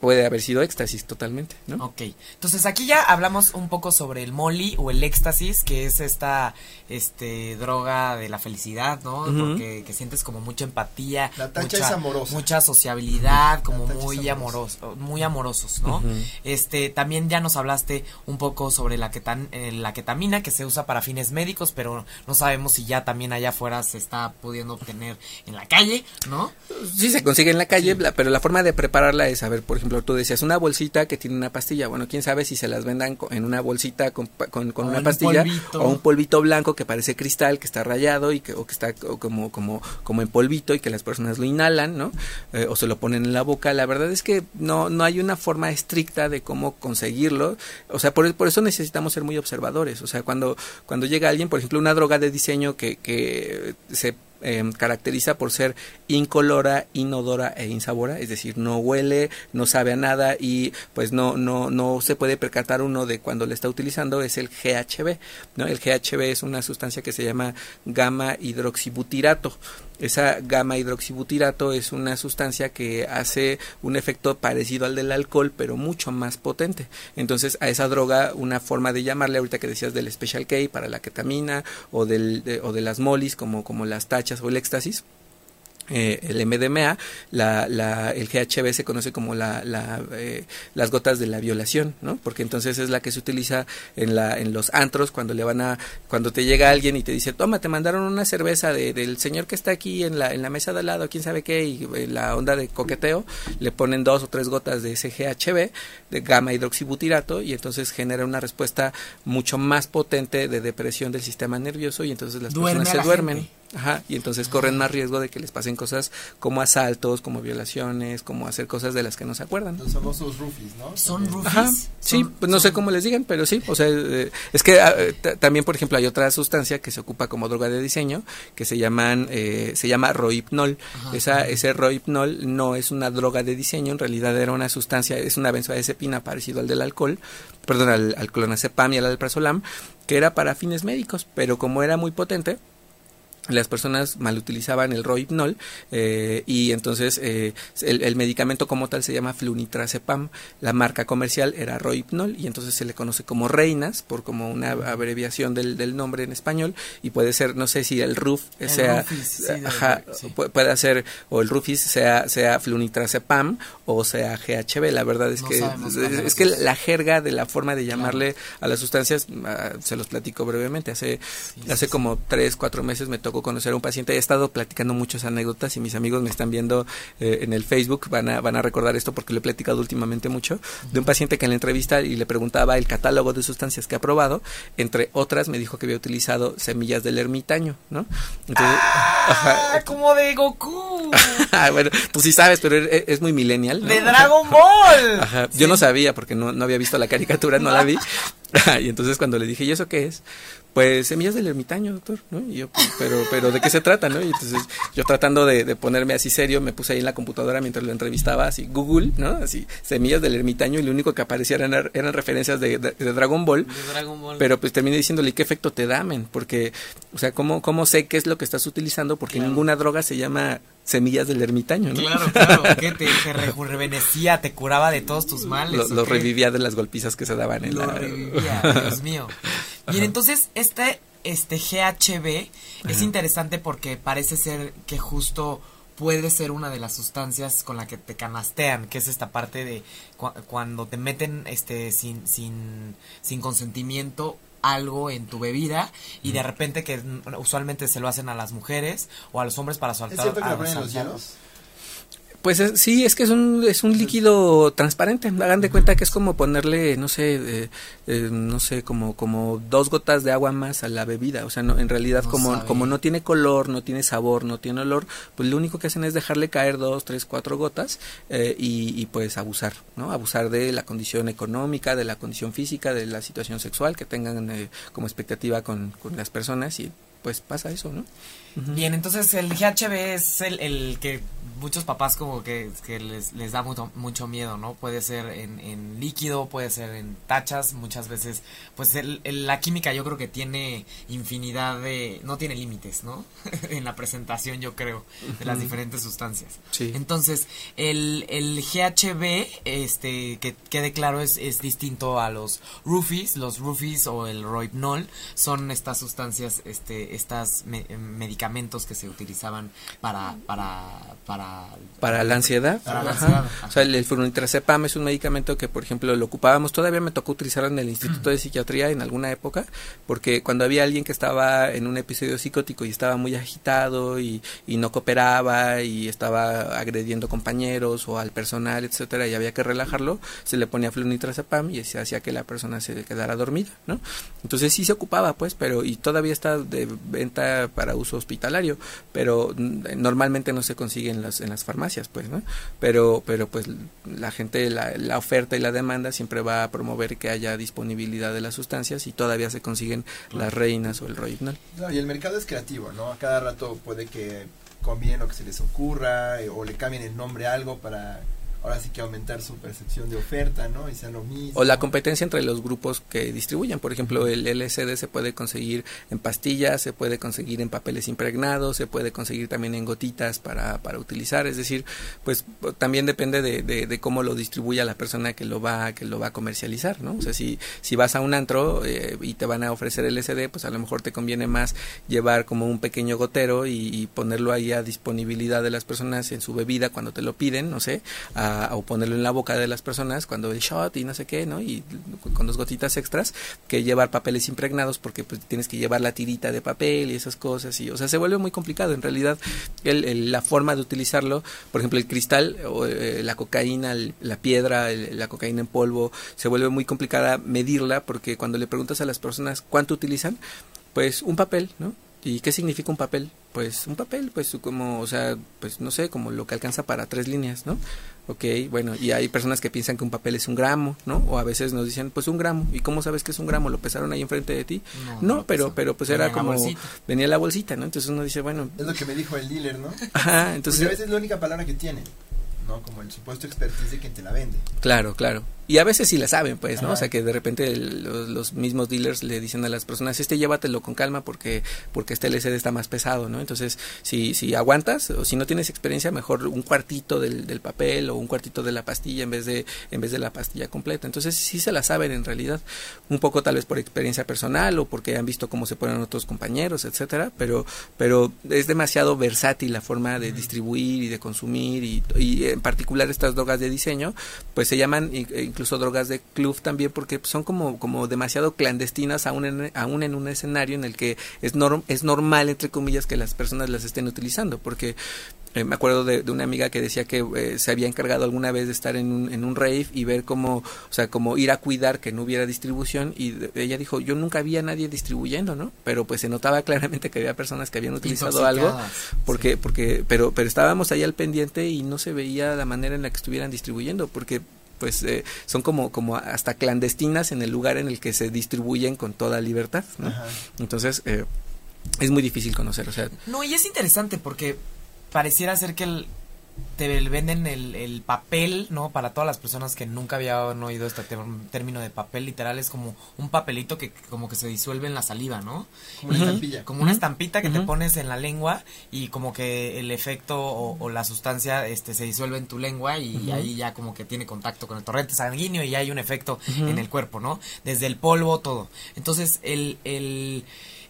puede haber sido éxtasis totalmente, ¿no? Ok, entonces aquí ya hablamos un poco sobre el molly o el éxtasis, que es esta este droga de la felicidad, ¿no? Porque que sientes como mucha empatía, la mucha, es amorosa. mucha sociabilidad, como muy amoroso, muy amorosos, ¿no? Este también ya nos hablaste un poco sobre la ketan, eh, la ketamina que se usa para fines médicos, pero no sabemos si ya también allá afuera se está pudiendo obtener en la calle, ¿no? Sí se consigue en la calle, pero la forma de prepararla es, a ver, por ejemplo, tú decías una bolsita que tiene una pastilla. Bueno, quién sabe si se las vendan en una bolsita con, con, una pastilla o un polvito blanco que parece cristal, que está rayado y que, o que está como, como, como en polvito y que las personas lo inhalan, ¿no? Eh, o se lo ponen en la boca. La verdad es que no, no hay una forma estricta de cómo conseguirlo. O sea, por, por eso necesitamos ser muy observadores. O sea, cuando, cuando llega alguien, por ejemplo, una droga de diseño que, que se Em, caracteriza por ser incolora, inodora e insabora, es decir, no huele, no sabe a nada y pues no, no, no se puede percatar uno de cuando le está utilizando, es el GHB, ¿no? El GHB es una sustancia que se llama gamma hidroxibutirato. Esa gamma hidroxibutirato es una sustancia que hace un efecto parecido al del alcohol, pero mucho más potente. Entonces, a esa droga, una forma de llamarle, ahorita que decías del Special K para la ketamina o, del, de, o de las molis, como, como las tachas o el éxtasis, eh, el MDMA, la, la, el GHB se conoce como la, la eh, las gotas de la violación, ¿no? Porque entonces es la que se utiliza en, la, en los antros cuando le van a, cuando te llega alguien y te dice, toma, te mandaron una cerveza de, del señor que está aquí en la, en la mesa de al lado, quién sabe qué, y eh, la onda de coqueteo, le ponen dos o tres gotas de ese GHB, de gamma hidroxibutirato, y entonces genera una respuesta mucho más potente de depresión del sistema nervioso y entonces las personas se duermen. Ajá, y entonces corren más riesgo de que les pasen cosas como asaltos, como violaciones, como hacer cosas de las que no se acuerdan. Los famosos roofies, ¿no? ¿Son roofies? Ajá, sí, pues no sé cómo les digan, pero sí, o sea, eh, es que ah, eh, también, por ejemplo, hay otra sustancia que se ocupa como droga de diseño que se llaman, eh, se llama rohypnol. Esa, ese rohypnol no es una droga de diseño, en realidad era una sustancia, es una benzodiazepina parecido al del alcohol, perdón, al, al clonazepam y al alprazolam, que era para fines médicos, pero como era muy potente, las personas malutilizaban el rohypnol eh, y entonces eh, el, el medicamento como tal se llama flunitrazepam. La marca comercial era rohypnol y entonces se le conoce como reinas por como una abreviación del, del nombre en español y puede ser no sé si el RUF El sea Rufis, sí, ajá, sí. puede ser o el Rufis sea sea flunitrazepam o sea GHB. La verdad es No que es, que la jerga de la forma de llamarle a las sustancias ah, se los platico brevemente. Hace hace como tres, cuatro meses me tocó conocer a un paciente. He estado platicando muchas anécdotas y mis amigos me están viendo eh, en el Facebook. Van a, van a recordar esto porque lo he platicado últimamente mucho. De un paciente que en la entrevista y le preguntaba el catálogo de sustancias que ha probado. Entre otras, me dijo que había utilizado semillas del ermitaño, ¿no? Entonces, ajá, Ah, como de Goku. Ah, bueno, pues sí sabes, pero es, es muy millennial. ¿no? de Dragon Ball. Ajá, yo no sabía porque no, no había visto la caricatura, no la vi. y entonces cuando le dije, ¿y eso qué es? Pues semillas del ermitaño, doctor, ¿no? Y yo, pues, pero, pero ¿de qué se trata, no? Y entonces yo tratando de, de ponerme así serio, me puse ahí en la computadora mientras lo entrevistaba, así Google, ¿no? Así, semillas del ermitaño y lo único que aparecía eran, eran referencias de, de- de Dragon Ball. De Dragon Ball. Pero pues terminé diciéndole, ¿qué efecto te da, men? Porque, o sea, ¿cómo, cómo sé qué es lo que estás utilizando? Porque ninguna droga se llama semillas del ermitaño, ¿no? Claro, claro, que te, te rejuvenecía, te curaba de todos tus males. Lo, ¿o lo revivía de las golpizas que se daban en Lo la... revivía, Dios mío. Bien, entonces este, este GHB es interesante porque parece ser que justo puede ser una de las sustancias con la que te canastean, que es esta parte de cua- cuando te meten este sin, sin, sin consentimiento algo en tu bebida y de repente que usualmente se lo hacen a las mujeres o a los hombres para ¿Es soltar cierto que a ponen los asaltar. hielos? Pues es- sí, es que es un, es un líquido transparente. Hagan de cuenta que es como ponerle, no sé, eh, eh, no sé, como, como dos gotas de agua más a la bebida. O sea, no, en realidad No como, sabe. como no tiene color, no tiene sabor, no tiene olor, pues lo único que hacen es dejarle caer dos, tres, cuatro gotas eh, y, y pues abusar, ¿no? Abusar de la condición económica, de la condición física, de la situación sexual que tengan eh, como expectativa con, con las personas y pues pasa eso, ¿no? Bien, entonces el GHB es el, el que muchos papás como que, que les, les da mucho, mucho miedo, ¿no? Puede ser en, en líquido, puede ser en tachas, muchas veces, pues el- el- la química yo creo que tiene infinidad de, no tiene límites, ¿no? en la presentación yo creo, de las diferentes sustancias. Sí. Entonces, el, el GHB, este, que quede claro, es, es distinto a los roofies. Los roofies o el rohypnol son estas sustancias, este, estas me- medicamentos que se utilizaban para, para, para, Para la ansiedad. Para la Ajá. ansiedad, O sea, el, el flunitrazepam es un medicamento que, por ejemplo, lo ocupábamos. Todavía me tocó utilizarlo en el Instituto de Psiquiatría en alguna época, porque cuando había alguien que estaba en un episodio psicótico y estaba muy agitado y, y no cooperaba y estaba agrediendo compañeros o al personal, etcétera, y había que relajarlo, se le ponía flunitrazepam y se hacía que la persona se quedara dormida, ¿no? Entonces sí se ocupaba, pues, pero y todavía está de venta para uso hospitalario, pero mm, normalmente no se consigue en las en las farmacias, pues, ¿no? Pero pero pues la gente la, la oferta y la demanda siempre va a promover que haya disponibilidad de las sustancias y todavía se consiguen las reinas o el rohypnol. No, y el mercado es creativo, ¿no? A cada rato puede que combinen lo que se les ocurra eh, o le cambien el nombre a algo para ahora sí que aumentar su percepción de oferta, ¿no? Y sea lo mismo. O la competencia entre los grupos que distribuyen. Por ejemplo, el LSD se puede conseguir en pastillas, se puede conseguir en papeles impregnados, se puede conseguir también en gotitas para, para utilizar. Es decir, pues también depende de, de, cómo lo distribuya la persona que lo va que lo va a comercializar, ¿no? O sea, si, si vas a un antro eh, y te van a ofrecer LSD, pues a lo mejor te conviene más llevar como un pequeño gotero y, y ponerlo ahí a disponibilidad de las personas en su bebida cuando te lo piden, no sé, a, o ponerlo en la boca de las personas cuando el shot y no sé qué, ¿no? Y con dos gotitas extras que llevar papeles impregnados porque pues tienes que llevar la tirita de papel y esas cosas y o sea se vuelve muy complicado en realidad el, el- la forma de utilizarlo por ejemplo el cristal o eh, la cocaína el- la piedra la cocaína en polvo se vuelve muy complicada medirla porque cuando le preguntas a las personas cuánto utilizan pues un papel no ¿Y qué significa un papel? Pues un papel, pues como, o sea, pues no sé, como lo que alcanza para tres líneas, ¿no? Ok, bueno, y hay personas que piensan que un papel es un gramo, ¿no? O a veces nos dicen, pues un gramo. ¿Y cómo sabes que es un gramo? ¿Lo pesaron ahí enfrente de ti? No, pero, pero pues era como, venía la bolsita, ¿no? Entonces uno dice, bueno. Es lo que me dijo el dealer, ¿no? Ajá, entonces. Porque a veces es la única palabra que tiene. ¿no? Como el supuesto expertise de quien te la vende. Claro, claro. Y a veces sí la saben, pues, ¿no? O sea, que de repente los, mismos dealers le dicen a las personas, este llévatelo con calma porque porque este LCD está más pesado, ¿no? Entonces, si, si aguantas o si no tienes experiencia, mejor un cuartito del, del papel o un cuartito de la pastilla en vez de en vez de la pastilla completa. Entonces, sí se la saben en realidad, un poco tal vez por experiencia personal o porque han visto cómo se ponen otros compañeros, etcétera, pero pero es demasiado versátil la forma de distribuir y de consumir y, y en particular estas drogas de diseño, pues se llaman incluso drogas de club también porque son como, como demasiado clandestinas aún en, aún en un escenario en el que es, norm, es normal, entre comillas, que las personas las estén utilizando, porque eh, me acuerdo de, una amiga que decía que eh, se había encargado alguna vez de estar en un, en un rave y ver cómo, o sea, como ir a cuidar que no hubiera distribución y ella dijo, yo nunca había nadie distribuyendo, ¿no? Pero pues se notaba claramente que había personas que habían utilizado algo porque, porque, pero, pero estábamos ahí al pendiente y no se veía la manera en la que estuvieran distribuyendo porque pues eh, son como, como hasta clandestinas en el lugar en el que se distribuyen con toda libertad. ¿no? Entonces, eh, es muy difícil conocer. O sea, no, y es interesante porque pareciera ser que el, te venden el, el, papel, ¿no? Para todas las personas que nunca habían oído este término de papel, literal es como un papelito que como que se disuelve en la saliva, ¿no? Como una estampilla. Como una estampita que te pones en la lengua y como que el efecto o, la sustancia este se disuelve en tu lengua y ahí ya como que tiene contacto con el torrente sanguíneo y hay un efecto en el cuerpo, ¿no? Desde el polvo, todo. Entonces, el... el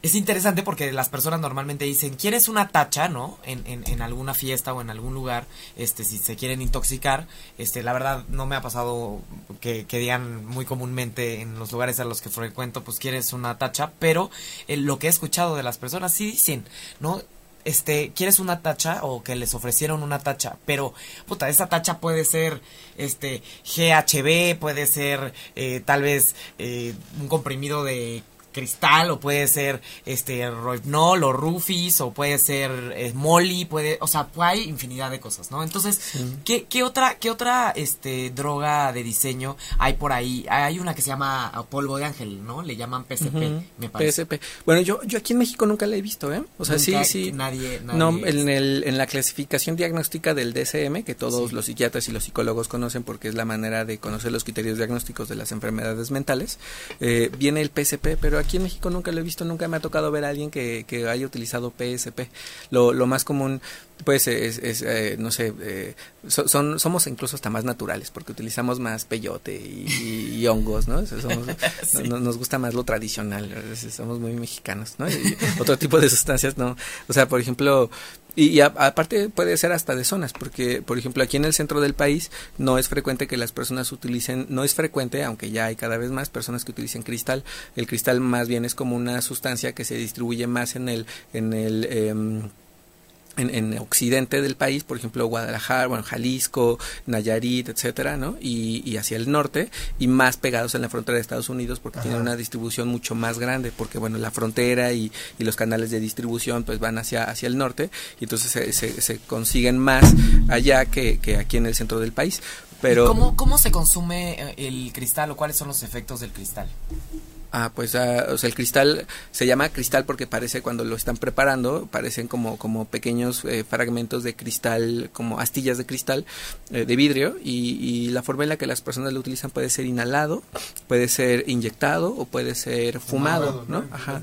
es interesante porque las personas normalmente dicen, ¿quieres una tacha, no? En, en, en, alguna fiesta o en algún lugar, este, si se quieren intoxicar, este, la verdad no me ha pasado que, que digan muy comúnmente en los lugares a los que frecuento, pues quieres una tacha, pero eh, lo que he escuchado de las personas sí dicen, ¿no? este, ¿quieres una tacha? O que les ofrecieron una tacha. Pero, puta, esa tacha puede ser, este, GHB, puede ser, eh, tal vez, eh, un comprimido de cristal o puede ser este Rohypnol o Rufis o puede ser eh, Molly, puede, o sea, hay infinidad de cosas, ¿no? Entonces, ¿qué, ¿qué, otra qué otra este droga de diseño hay por ahí? Hay una que se llama polvo de ángel, ¿no? Le llaman PSP, me parece. PSP. Bueno, yo yo aquí en México nunca la he visto, ¿eh? O sea, sí, sí. Nadie, No, en el en la clasificación diagnóstica del DSM, que todos los psiquiatras y los psicólogos conocen porque es la manera de conocer los criterios diagnósticos de las enfermedades mentales, eh, viene el PSP, pero aquí en México nunca lo he visto, nunca me ha tocado ver a alguien que, que haya utilizado PSP. Lo, lo más común, pues, es, es eh, no sé, eh, son, somos incluso hasta más naturales, porque utilizamos más peyote y, hongos, ¿no? nos gusta más lo tradicional, somos muy mexicanos, ¿no? otro tipo de sustancias, ¿no? O sea, por ejemplo, y, aparte puede ser hasta de zonas, porque por ejemplo aquí en el centro del país no es frecuente que las personas utilicen, no es frecuente, aunque ya hay cada vez más personas que utilicen cristal. El cristal más bien es como una sustancia que se distribuye más en el, en el eh, en, en, occidente del país, por ejemplo Guadalajara, bueno, Jalisco, Nayarit, etcétera, ¿no? Y, y, hacia el norte y más pegados en la frontera de Estados Unidos porque tienen una distribución mucho más grande, porque bueno, la frontera y, y, los canales de distribución pues van hacia, hacia el norte y entonces se, se, se consiguen más allá que, que, aquí en el centro del país. Pero, ¿Cómo, ¿Cómo se consume eh, el cristal o cuáles son los efectos del cristal? Ah, pues ah, o sea, el cristal se llama cristal porque parece cuando lo están preparando, parecen como, como pequeños eh, fragmentos de cristal, como astillas de cristal eh, de vidrio y, y, la forma en la que las personas lo utilizan puede ser inhalado, puede ser inyectado o puede ser fumado, ¿no? Ajá.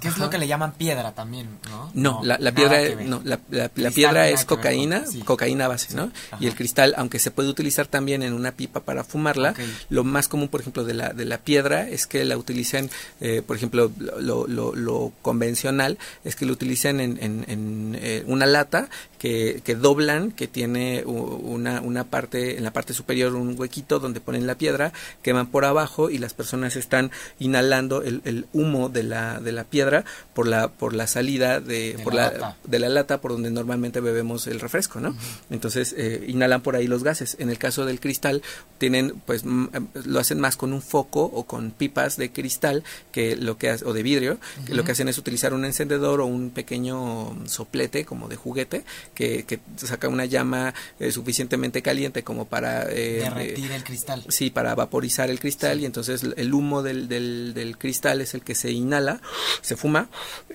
¿Qué es lo que le llaman piedra también, no? No, la, la piedra, no, la, la, piedra es cocaína, cocaína base, ¿no? Y el cristal, aunque se puede utilizar también en una pipa para fumarla, lo más común, por ejemplo, de la, de la piedra es que la utilicen utilicen, eh, por ejemplo, lo, lo, lo, convencional es que lo utilicen en, en, en eh, una lata que, que doblan, que tiene una, una parte, en la parte superior un huequito donde ponen la piedra, queman por abajo y las personas están inhalando el, el humo de la, de la piedra por la, por la salida de, por la de la lata por donde normalmente bebemos el refresco, ¿no? Entonces eh, inhalan por ahí los gases. En el caso del cristal tienen, pues eh, lo hacen más con un foco o con pipas de cristal que lo que o de vidrio, que lo que hacen es utilizar un encendedor o un pequeño soplete como de juguete que, que saca una llama eh, suficientemente caliente como para eh, Derretir el cristal. Sí, para vaporizar el cristal y entonces el humo del, del, del cristal es el que se inhala, se fuma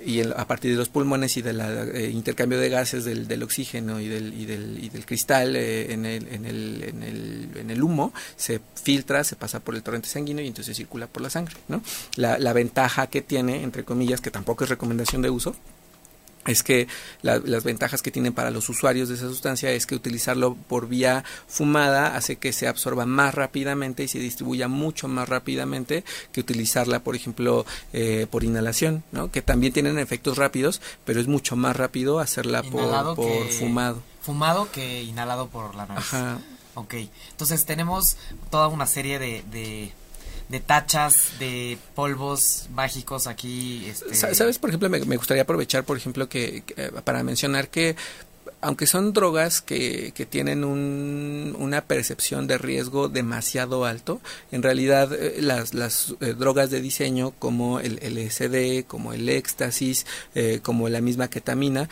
y el- a partir de los pulmones y del intercambio de gases del, del oxígeno y del, y del, y del cristal eh, en, el, en, el, en, el, en el humo se filtra, se pasa por el torrente sanguíneo y entonces circula por la sangre. ¿no? La, la ventaja que tiene, entre comillas, que tampoco es recomendación de uso, es que la- las ventajas que tienen para los usuarios de esa sustancia es que utilizarlo por vía fumada hace que se absorba más rápidamente y se distribuya mucho más rápidamente que utilizarla, por ejemplo, eh, por inhalación, ¿no? que también tienen efectos rápidos, pero es mucho más rápido hacerla por, Inhalado por que- fumado. Fumado que inhalado por la nariz. Ajá. Ok, entonces tenemos toda una serie de, de, de tachas, de polvos mágicos aquí. Este, Sa- ¿Sabes? Por ejemplo, me, me gustaría aprovechar, por ejemplo, que, que, eh, para mencionar que aunque son drogas que, que tienen un- una percepción de riesgo demasiado alto, en realidad eh, las, las eh, drogas de diseño como el LSD, como el éxtasis, eh, como la misma ketamina,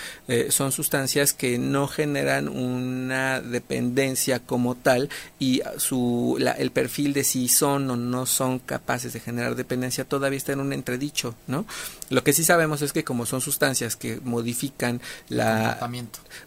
son sustancias que no generan una dependencia como tal y su, la- el perfil de si son o no son capaces de generar dependencia todavía está en un entredicho, ¿no? Lo que sí sabemos es que como son sustancias que modifican la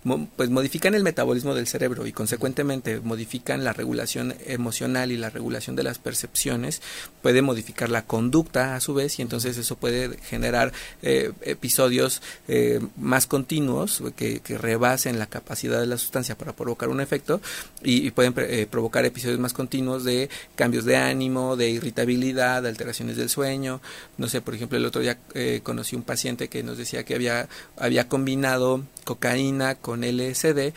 mo- pues modifican el metabolismo del cerebro y consecuentemente modifican la regulación emocional y la regulación de las percepciones, puede modificar la conducta a su vez y entonces eso puede generar eh, episodios eh, más continuos que, que rebasen la capacidad de la sustancia para provocar un efecto y, y pueden eh, provocar episodios más continuos de cambios de ánimo, de irritabilidad, de alteraciones del sueño. No sé, por ejemplo, el otro día eh, conocí un paciente que nos decía que había, había combinado cocaína con LSD eh,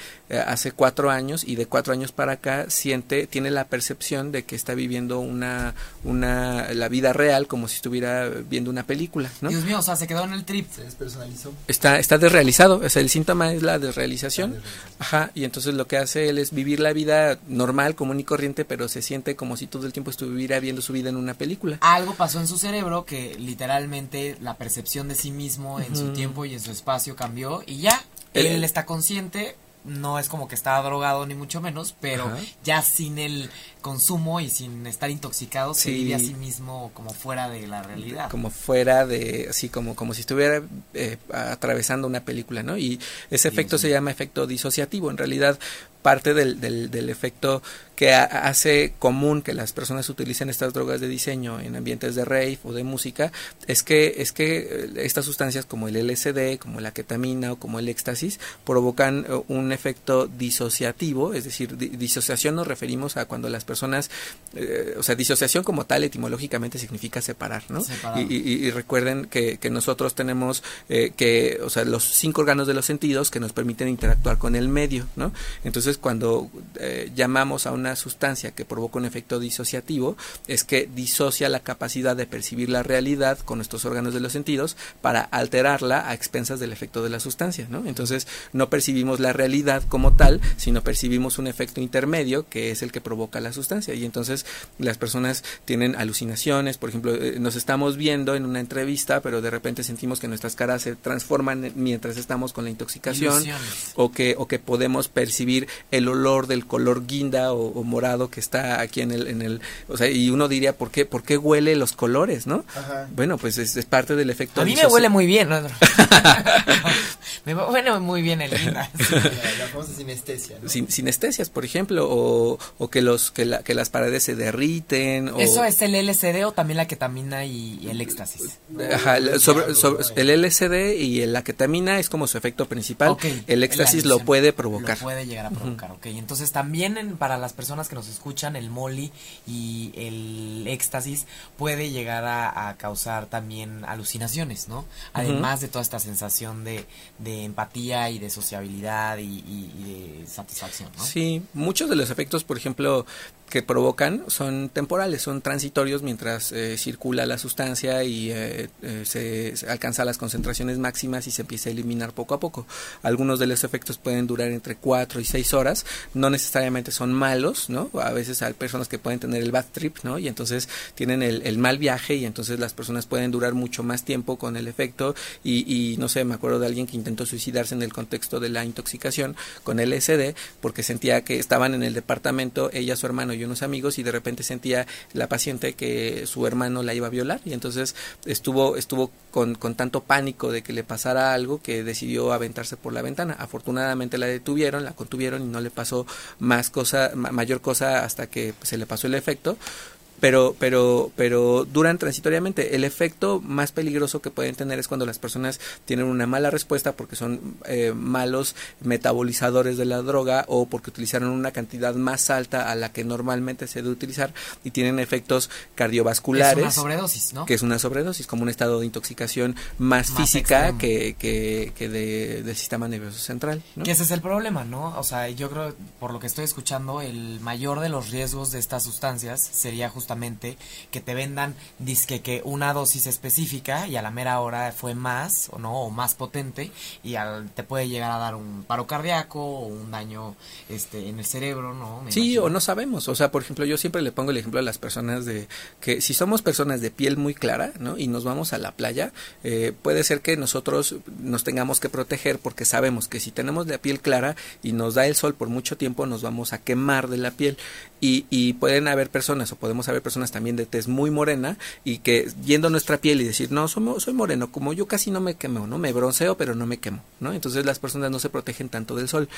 hace cuatro años y de cuatro años para acá siente, tiene la percepción de que está viviendo una, una, la vida real como si estuviera viendo una película, ¿no? Dios mío, o sea, se quedó en el trip. Se despersonalizó. Está, está desrealizado, o sea, el síntoma es la desrealización. Ajá, y entonces lo que hace él es vivir la vida normal, común y corriente, pero se siente como si todo el tiempo estuviera viendo su vida en una película. Algo pasó en su cerebro que literalmente la percepción de sí mismo en su tiempo y en su espacio cambió y ya. Él está consciente, no es como que está drogado ni mucho menos, pero Ajá. ya sin el consumo y sin estar intoxicado se Sí. vive a sí mismo como fuera de la realidad. como fuera de así como como si estuviera eh, atravesando una película no y ese efecto se llama efecto disociativo en realidad parte del, del, del efecto que ha- hace común que las personas utilicen estas drogas de diseño en ambientes de rave o de música es que es que eh, estas sustancias como el LSD como la ketamina o como el éxtasis provocan eh, un efecto disociativo es decir di- disociación nos referimos a cuando las personas eh, o sea disociación como tal etimológicamente significa separar no Separar. y, y- y recuerden que, que nosotros tenemos eh, que, o sea, los cinco órganos de los sentidos que nos permiten interactuar con el medio, ¿no? Entonces, cuando eh, llamamos a una sustancia que provoca un efecto disociativo, es que disocia la capacidad de percibir la realidad con nuestros órganos de los sentidos para alterarla a expensas del efecto de la sustancia, ¿no? Entonces, no percibimos la realidad como tal, sino percibimos un efecto intermedio que es el que provoca la sustancia. Y entonces, las personas tienen alucinaciones, por ejemplo, eh, nos estamos viendo en una entrevista, pero de repente sentimos que nuestras caras se transforman mientras estamos con la intoxicación Ilusiones. o que o que podemos percibir el olor del color guinda o, o morado que está aquí en el en el o sea y uno diría por qué por qué huele los colores no Ajá. bueno pues es, es parte del efecto A mí me huele muy bien, ¿no? me huele muy bien el linda. La, la famosa sinestesia, ¿no? sin- sinestesias por ejemplo o, o que los que, la- que las paredes se derriten o ¿Eso es el LSD o también la ketamina y, y el éxtasis? Ajá, el- sobre, sobre- el LSD y la ketamina es como su efecto principal. El éxtasis lo puede provocar. Lo puede llegar a provocar, ok. Entonces también en- para las personas que nos escuchan, el moli y el éxtasis puede llegar a, a causar también alucinaciones, ¿no? Además de toda esta sensación de, de empatía y de sociabilidad y, y de satisfacción, ¿no? Sí, muchos de los efectos, por ejemplo, que provocan son temporales, son transitorios mientras eh, circula la sustancia y eh, eh, se, alcanza las concentraciones máximas y se empieza a eliminar poco a poco. Algunos de los efectos pueden durar entre 4 y 6 horas, no necesariamente son malos, ¿no? A veces hay personas que pueden tener el bad trip, ¿no? Y entonces tienen el, mal viaje y entonces las personas pueden durar mucho más tiempo con el efecto y, y, no sé, me acuerdo de alguien que intentó suicidarse en el contexto de la intoxicación con LSD porque sentía que estaban en el departamento, ella, su hermano y unos amigos y de repente sentía la paciente que su hermano la iba a violar y entonces estuvo estuvo con, con tanto pánico de que le pasara algo que decidió aventarse por la ventana. Afortunadamente la detuvieron, la contuvieron y no le pasó más cosa, mayor cosa hasta que se le pasó el efecto pero, pero, pero duran transitoriamente. El efecto más peligroso que pueden tener es cuando las personas tienen una mala respuesta porque son eh, malos metabolizadores de la droga o porque utilizaron una cantidad más alta a la que normalmente se debe utilizar y tienen efectos cardiovasculares. Es una sobredosis, ¿no? Que es una sobredosis, como un estado de intoxicación más, física que, que, que de, del sistema nervioso central. ¿no? Que ese es el problema, ¿no? O sea, yo creo, por lo que estoy escuchando, el mayor de los riesgos de estas sustancias sería justamente que te vendan disque que una dosis específica y a la mera hora fue más o no o más potente y al, te puede llegar a dar un paro cardíaco o un daño este en el cerebro, ¿no? sí, o no sabemos, o sea, por ejemplo, yo siempre le pongo el ejemplo a las personas de que si somos personas de piel muy clara, ¿no? Y nos vamos a la playa, eh, puede ser que nosotros nos tengamos que proteger porque sabemos que si tenemos la piel clara y nos da el sol por mucho tiempo nos vamos a quemar de la piel y, y pueden haber personas o podemos haber personas también de tez muy morena y que yendo nuestra piel y decir, no, soy, soy moreno, como yo casi no me quemo, ¿no? Me bronceo, pero no me quemo, ¿no? Entonces las personas no se protegen tanto del sol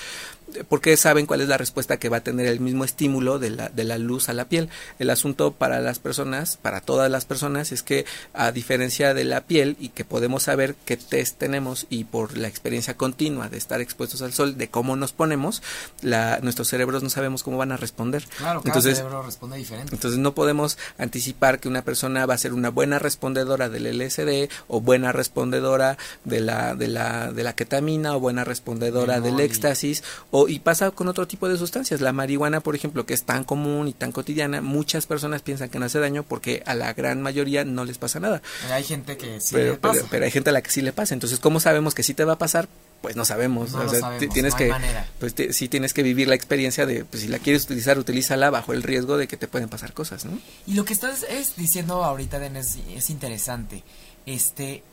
porque saben cuál es la respuesta que va a tener el mismo estímulo de la, de la luz a la piel. El asunto para las personas, para todas las personas, es que a diferencia de la piel y que podemos saber qué test tenemos y por la experiencia continua de estar expuestos al sol, de cómo nos ponemos, la, nuestros cerebros no sabemos cómo van a responder. Claro, cada entonces, cerebro responde diferente. Entonces no podemos anticipar que una persona va a ser una buena respondedora del LSD o buena respondedora de la, de la, de la ketamina o buena respondedora del éxtasis o y pasa con otro tipo de sustancias. La marihuana, por ejemplo, que es tan común y tan cotidiana, muchas personas piensan que no hace daño porque a la gran mayoría no les pasa nada. Hay gente que sí pero, le pasa. Pero, hay gente a la que sí le pasa. Entonces, ¿cómo sabemos que sí te va a pasar? Pues no sabemos. No sabemos, tienes que, pues sí tienes que vivir la experiencia de, pues si la quieres utilizar, utilízala bajo el riesgo de que te pueden pasar cosas, ¿no? Y lo que estás es diciendo ahorita, Den, es, es interesante. Este,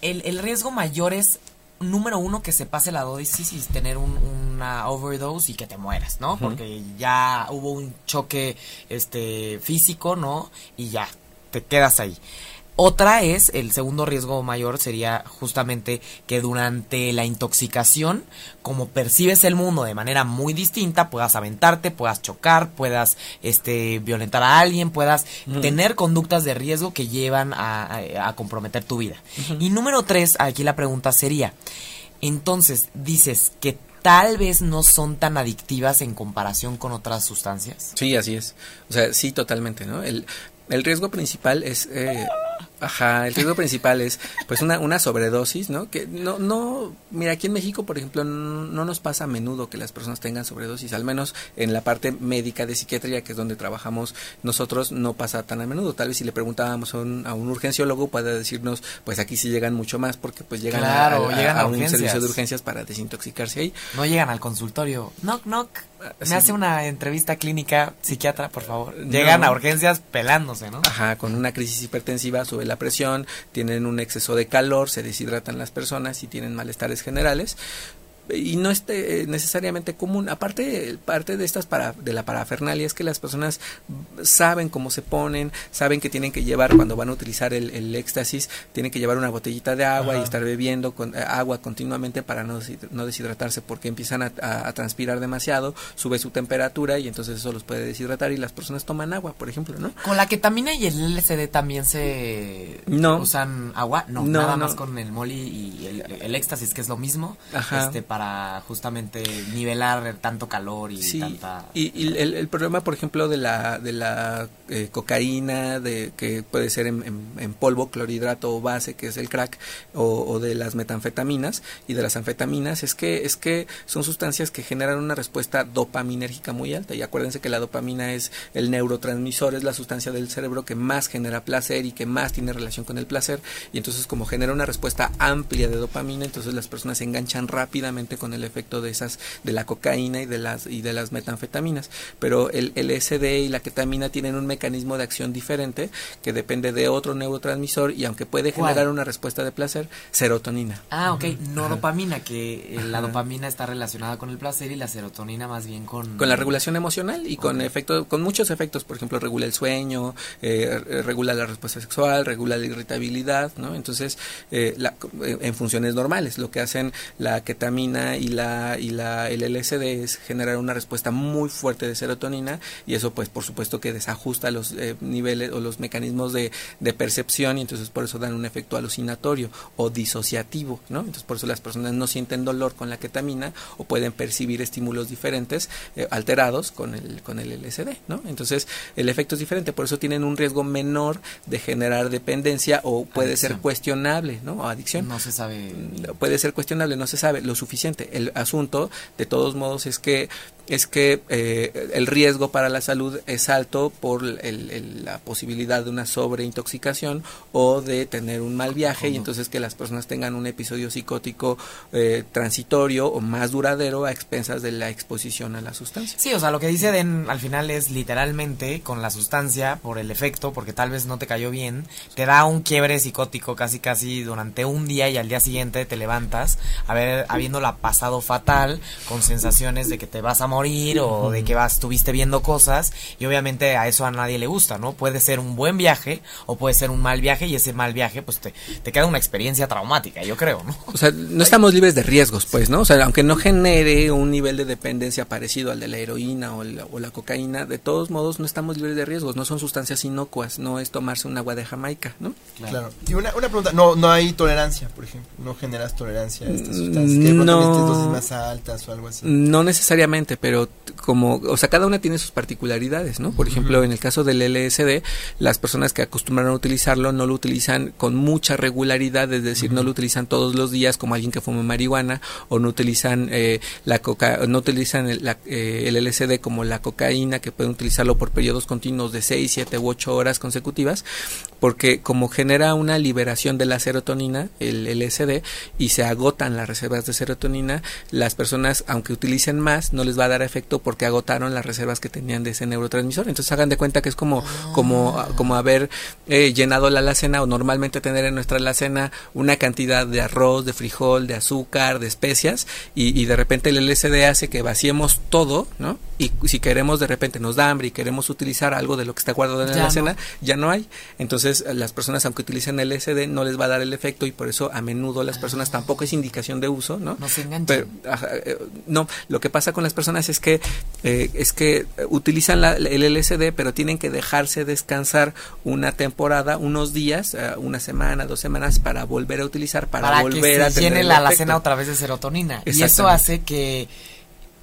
el, el riesgo mayor es número uno, que se pase la dosis y tener un, una overdose y que te mueras, ¿no? Porque ya hubo un choque este físico, ¿no? Y ya, te quedas ahí. Otra es, el segundo riesgo mayor sería justamente que durante la intoxicación, como percibes el mundo de manera muy distinta, puedas aventarte, puedas chocar, puedas este, violentar a alguien, puedas tener conductas de riesgo que llevan a, comprometer tu vida. Y número tres, aquí la pregunta sería, entonces, dices que tal vez no son tan adictivas en comparación con otras sustancias. Sí, así es. O sea, sí, totalmente, ¿no? El, el riesgo principal es eh, Ajá, el riesgo principal es pues una, una sobredosis, ¿no? Que no, no, mira, aquí en México, por ejemplo, no, nos pasa a menudo que las personas tengan sobredosis, al menos en la parte médica de psiquiatría, que es donde trabajamos nosotros, no pasa tan a menudo. Tal vez si le preguntábamos a un, a un urgenciólogo puede decirnos, pues aquí sí llegan mucho más porque pues llegan, a, llegan a, un servicio de urgencias para desintoxicarse ahí. No llegan al consultorio. Knock, knock. Me hace una entrevista clínica psiquiatra, por favor. Llegan a urgencias pelándose, ¿no? Ajá, con una crisis hipertensiva sube la presión, tienen un exceso de calor, se deshidratan las personas y tienen malestares generales y no es necesariamente común. Aparte, parte de estas para, de la parafernalia es que las personas saben cómo se ponen, saben que tienen que llevar cuando van a utilizar el, éxtasis, tienen que llevar una botellita de agua y estar bebiendo con, eh, agua continuamente para no, no deshidratarse porque empiezan a, transpirar demasiado, sube su temperatura y entonces eso los puede deshidratar y las personas toman agua, por ejemplo, ¿no? Con la ketamina y el LSD también se no. usan agua, no, nada más con el moli y el, éxtasis que es lo mismo, este para justamente nivelar tanto calor y Sí, tanta... y, y el, el problema, por ejemplo, de la, de la eh, cocaína, de que puede ser en, en- en polvo, clorhidrato o base, que es el crack, o, o de las metanfetaminas y de las anfetaminas, es que, es que son sustancias que generan una respuesta dopaminérgica muy alta. Y acuérdense que la dopamina es el neurotransmisor, es la sustancia del cerebro que más genera placer y que más tiene relación con el placer. Y entonces, como genera una respuesta amplia de dopamina, entonces las personas se enganchan rápidamente con el efecto de esas, de la cocaína y de las, y de las metanfetaminas. Pero el LSD y la ketamina tienen un mecanismo de acción diferente que depende de otro neurotransmisor y aunque puede ¿Cuál? generar una respuesta de placer, serotonina. Ah, ok, no dopamina, que eh, la dopamina está relacionada con el placer y la serotonina más bien con... con la regulación emocional y con efecto, con muchos efectos, por ejemplo, regula el sueño, eh, eh, regula la respuesta sexual, regula la irritabilidad, ¿no? Entonces, eh, la- eh, en funciones normales, lo que hacen la ketamina y la y la el LSD es generar una respuesta muy fuerte de serotonina y eso, pues, por supuesto que desajusta los eh, niveles o los mecanismos de, de percepción y entonces por eso dan un efecto alucinatorio o disociativo, ¿no? Entonces por eso las personas no sienten dolor con la ketamina o pueden percibir estímulos diferentes eh, alterados con el con el LSD, ¿no? Entonces el efecto es diferente, por eso tienen un riesgo menor de generar dependencia o puede ser cuestionable, ¿no? O adicción. No se sabe... Puede ser cuestionable, no se sabe lo suficiente. El asunto, de todos modos, es que es que eh, el riesgo para la salud es alto por el- el- la posibilidad de una sobreintoxicación o de tener un mal viaje y entonces que las personas tengan un episodio psicótico eh, transitorio o más duradero a expensas de la exposición a la sustancia. Sí, o sea, lo que dice Den al final es literalmente con la sustancia, por el efecto, porque tal vez no te cayó bien, te da un quiebre psicótico casi casi durante un día y al día siguiente te levantas haber, habiéndola pasado fatal, con sensaciones de que te vas a morir o de que vas, estuviste viendo cosas y obviamente a eso a nadie le gusta, ¿no? Puede ser un buen viaje o puede ser un mal viaje y ese mal viaje pues te, te queda una experiencia traumática, yo creo, ¿no? O sea, no estamos libres de riesgos, pues, ¿no? O sea, aunque no genere un nivel de dependencia parecido al de la heroína o la, o la cocaína, de todos modos no estamos libres de riesgos, no son sustancias inocuas, no es tomarse un agua de Jamaica, ¿no? Claro. Y una, una pregunta, no, no hay tolerancia, por ejemplo, no generas tolerancia a estas Mm, sustancias, que pronto no. dosis más altas o algo así. No necesariamente, pero como, o sea, cada una tiene sus particularidades, ¿no? Por ejemplo, en el caso del LSD, las personas que acostumbran a utilizarlo no lo utilizan con mucha regularidad, es decir, no lo utilizan todos los días como alguien que fuma marihuana o no utilizan eh, la coca, no utilizan el, la- eh, el LSD como la cocaína que pueden utilizarlo por periodos continuos de 6, 7 u 8 horas consecutivas, porque como genera una liberación de la serotonina, el LSD, y se agotan las reservas de serotonina, las personas, aunque utilicen más, no les va a dar efecto porque agotaron las reservas que tenían de ese neurotransmisor. Entonces hagan de cuenta que es como, como, como haber eh, llenado la alacena o normalmente tener en nuestra alacena una cantidad de arroz, de frijol, de azúcar, de especias, y, y de repente el LSD hace que vaciemos todo, ¿no? Y si queremos de repente nos da hambre y queremos utilizar algo de lo que está guardado en la no. alacena, ya no hay. Entonces, las personas, aunque utilicen el LSD, no les va a dar el efecto y por eso a menudo las personas tampoco es indicación de uso, ¿no? No se enganchan. Pero, ajá, eh, no, lo que pasa con las personas es que eh, es que utilizan la- el LSD, pero tienen que dejarse descansar una temporada, unos días, eh, una semana, dos semanas para volver a utilizar, para, para volver que a se tener llene el la alacena otra vez de serotonina. Y eso hace que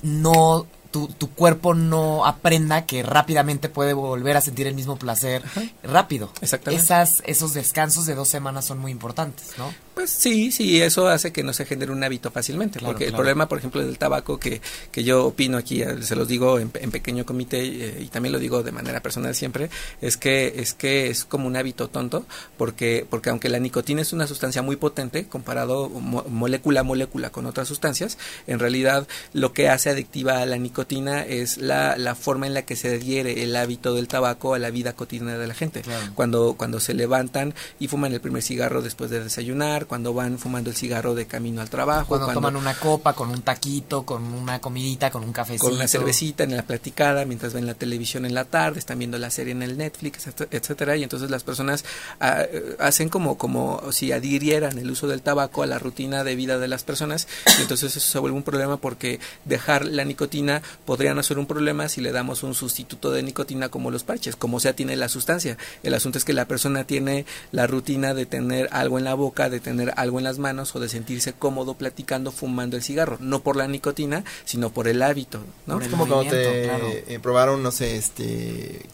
no tu, tu cuerpo no aprenda que rápidamente puede volver a sentir el mismo placer rápido. Exactamente. Esas, esos descansos de dos semanas son muy importantes, ¿no? Pues sí, sí, eso hace que no se genere un hábito fácilmente, Claro, porque el problema, por ejemplo, del tabaco, que, que yo opino aquí, eh, se los digo en, en pequeño comité eh, y también lo digo de manera personal siempre, es que es que es como un hábito tonto, porque porque aunque la nicotina es una sustancia muy potente comparado mo- molécula a molécula con otras sustancias, en realidad lo que hace adictiva a la nicotina es la, la forma en la que se adhiere el hábito del tabaco a la vida cotidiana de la gente. Claro. Cuando cuando se levantan y fuman el primer cigarro después de desayunar, cuando van fumando el cigarro de camino al trabajo, Cuando, toman una copa con un taquito, con una comidita, con un cafecito. con una cervecita en la platicada, mientras ven la televisión en la tarde, están viendo la serie en el Netflix, etc- etcétera, y entonces las personas ah, eh, hacen como como si adhirieran el uso del tabaco a la rutina de vida de las personas, y entonces eso se vuelve un problema porque dejar la nicotina podría no ser un problema si le damos un sustituto de nicotina como los parches, como sea tiene la sustancia. El asunto es que la persona tiene la rutina de tener algo en la boca, de tener algo en las manos o de sentirse cómodo platicando, fumando el cigarro, no por la nicotina, sino por el hábito, ¿no? Es como cuando te eh, probaron, no sé, este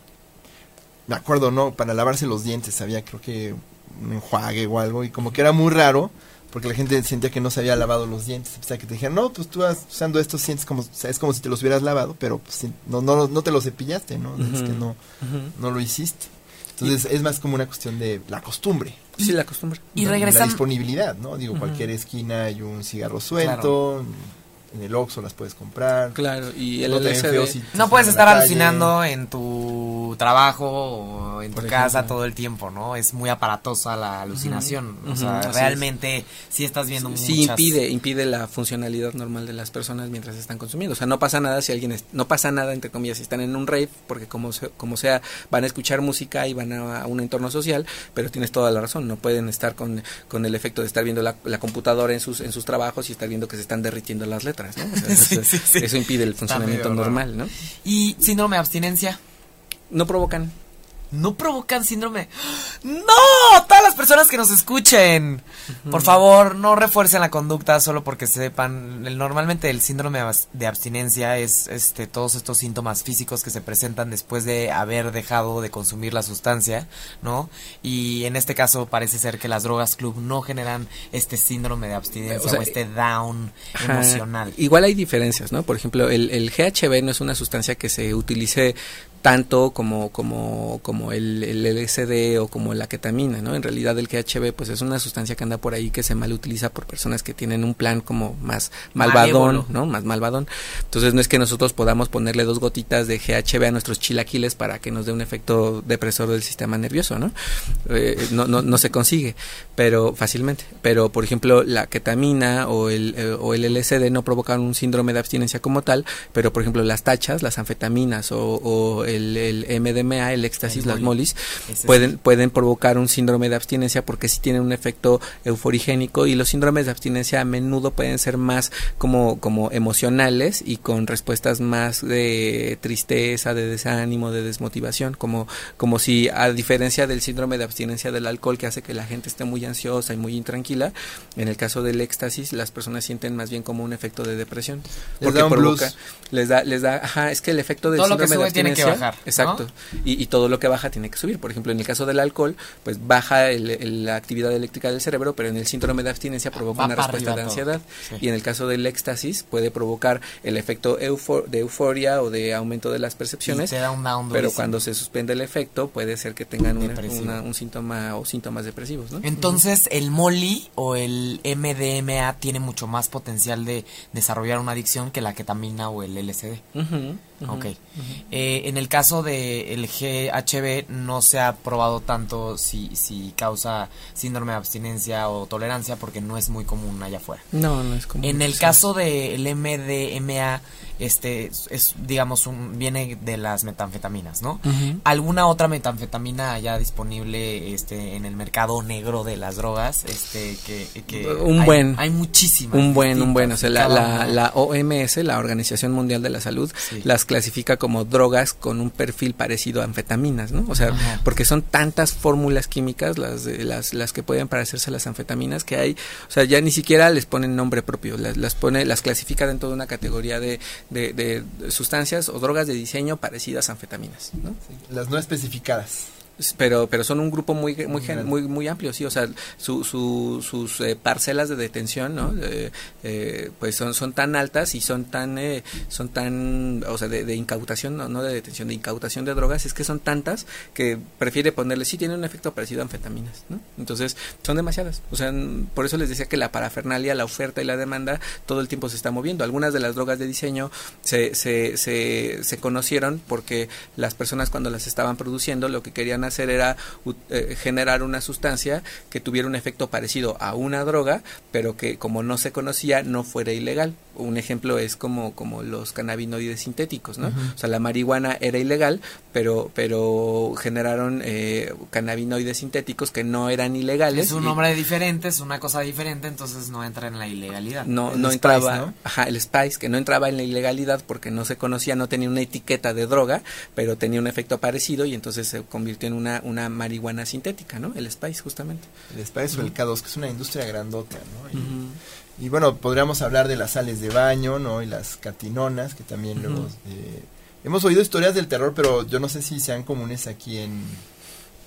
me acuerdo, ¿no? Para lavarse los dientes había creo que un enjuague o algo y como que era muy raro porque la gente sentía que no se había lavado los dientes. O sea, que te dijeron, no, pues tú vas usando estos sientes como, es como si te los hubieras lavado, pero pues, no, no, no te los cepillaste, ¿no? Es que no, no lo hiciste. Entonces es más como una cuestión de la costumbre. Sí, la costumbre. Y. La disponibilidad, ¿no? Digo, cualquier esquina hay un cigarro suelto en el Oxxo las puedes comprar. Claro, y el no puedes estar alucinando en tu trabajo o en tu casa todo el tiempo, ¿no? Es muy aparatosa la alucinación. o sea, realmente si estás viendo sí, impide impide la funcionalidad normal de las personas mientras están consumiendo. O sea, no pasa nada si alguien no pasa nada entre comillas si están en un rave porque como como sea van a escuchar música y van a, un entorno social, pero tienes toda la razón, no pueden estar con, con el efecto de estar viendo la, la computadora en sus en sus trabajos y estar viendo que se están derritiendo las letras. eso, impide el funcionamiento normal, ¿no? ¿Y síndrome de abstinencia? No provocan no provocan síndrome. ¡No! Todas las personas que nos escuchen. Por favor, no refuercen la conducta solo porque sepan. normalmente el síndrome de abstinencia es este todos estos síntomas físicos que se presentan después de haber dejado de consumir la sustancia, ¿no? Y en este caso parece ser que las drogas club no generan este síndrome de abstinencia o, este down emocional. Igual hay diferencias, ¿no? Por ejemplo, el, el GHB no es una sustancia que se utilice tanto como, como, como el, el, LSD o como la ketamina, ¿no? En realidad el GHB pues es una sustancia que anda por ahí que se mal utiliza por personas que tienen un plan como más malvadón, ¿no? Más malvadón. Entonces no es que nosotros podamos ponerle dos gotitas de GHB a nuestros chilaquiles para que nos dé un efecto depresor del sistema nervioso, ¿no? Eh, no, no, no se consigue, pero fácilmente. Pero por ejemplo la ketamina o el, eh, o el LSD no provocan un síndrome de abstinencia como tal, pero por ejemplo las tachas, las anfetaminas o, o el, MDMA, el éxtasis, las molis, pueden, pueden provocar un síndrome de abstinencia porque sí tienen un efecto euforigénico y los síndromes de abstinencia a menudo pueden ser más como, como emocionales y con respuestas más de tristeza, de desánimo, de desmotivación, como, como si a diferencia del síndrome de abstinencia del alcohol que hace que la gente esté muy ansiosa y muy intranquila, en el caso del éxtasis las personas sienten más bien como un efecto de depresión. Les da provoca, les da, les da, ajá, es que el efecto del síndrome de abstinencia Exacto. Y, todo lo que baja tiene que subir. Por ejemplo, en el caso del alcohol, pues baja la actividad eléctrica del cerebro, pero en el síndrome de abstinencia provoca una respuesta de ansiedad. Y en el caso del éxtasis puede provocar el efecto de euforia o de aumento de las percepciones. pero cuando se suspende el efecto, puede ser que tengan un síntoma o síntomas depresivos. ¿no? Entonces, el MOLI o el MDMA tiene mucho más potencial de desarrollar una adicción que la ketamina o el LSD. Ok. Eh, en el caso del GHB no se ha probado tanto si, si causa síndrome de abstinencia o tolerancia porque no es muy común allá afuera. No, no es común. En el caso del MDMA, este es digamos un viene de las metanfetaminas, ¿no? ¿Alguna otra metanfetamina ya disponible este en el mercado negro de las drogas? Este que, un buen hay muchísimas. Un buen, un buen, o sea, la, la, OMS, la Organización Mundial de la Salud, las clasifica como drogas con un perfil parecido a anfetaminas, ¿no? O sea, porque son tantas fórmulas químicas las, las, las que pueden parecerse a las anfetaminas que hay, o sea, ya ni siquiera les ponen nombre propio, las, las pone, las clasifica dentro de una categoría de, de, sustancias o drogas de diseño parecidas a anfetaminas, ¿no? las no especificadas pero pero son un grupo muy muy muy muy amplio sí o sea su, su, sus eh, parcelas de detención no eh, eh, pues son son tan altas y son tan son tan o sea de, incautación no, no de detención de incautación de drogas es que son tantas que prefiere ponerle sí tiene un efecto parecido a anfetaminas no entonces son demasiadas. O sea por eso les decía que la parafernalia la oferta y la demanda todo el tiempo se está moviendo. Algunas de las drogas de diseño se se, se, se conocieron porque las personas cuando las estaban produciendo lo que querían hacer era eh, generar una sustancia que tuviera un efecto parecido a una droga, pero que como no se conocía no fuera ilegal. Un ejemplo es como, como los cannabinoides sintéticos, ¿no? O sea, la marihuana era ilegal, pero, pero generaron eh, cannabinoides sintéticos que no eran ilegales. Es un nombre diferente, es una cosa diferente, entonces no entra en la ilegalidad. No, no entraba, ajá, el spice, que no entraba en la ilegalidad porque no se conocía, no tenía una etiqueta de droga, pero tenía un efecto parecido y entonces se convirtió en una, una marihuana sintética, ¿no? El spice, justamente. El spice o el K2, que es una industria grandota, ¿no? Y, bueno, podríamos hablar de las sales de baño, ¿no? Y las catinonas, que también luego... Eh, hemos oído historias del terror, pero yo no sé si sean comunes aquí en...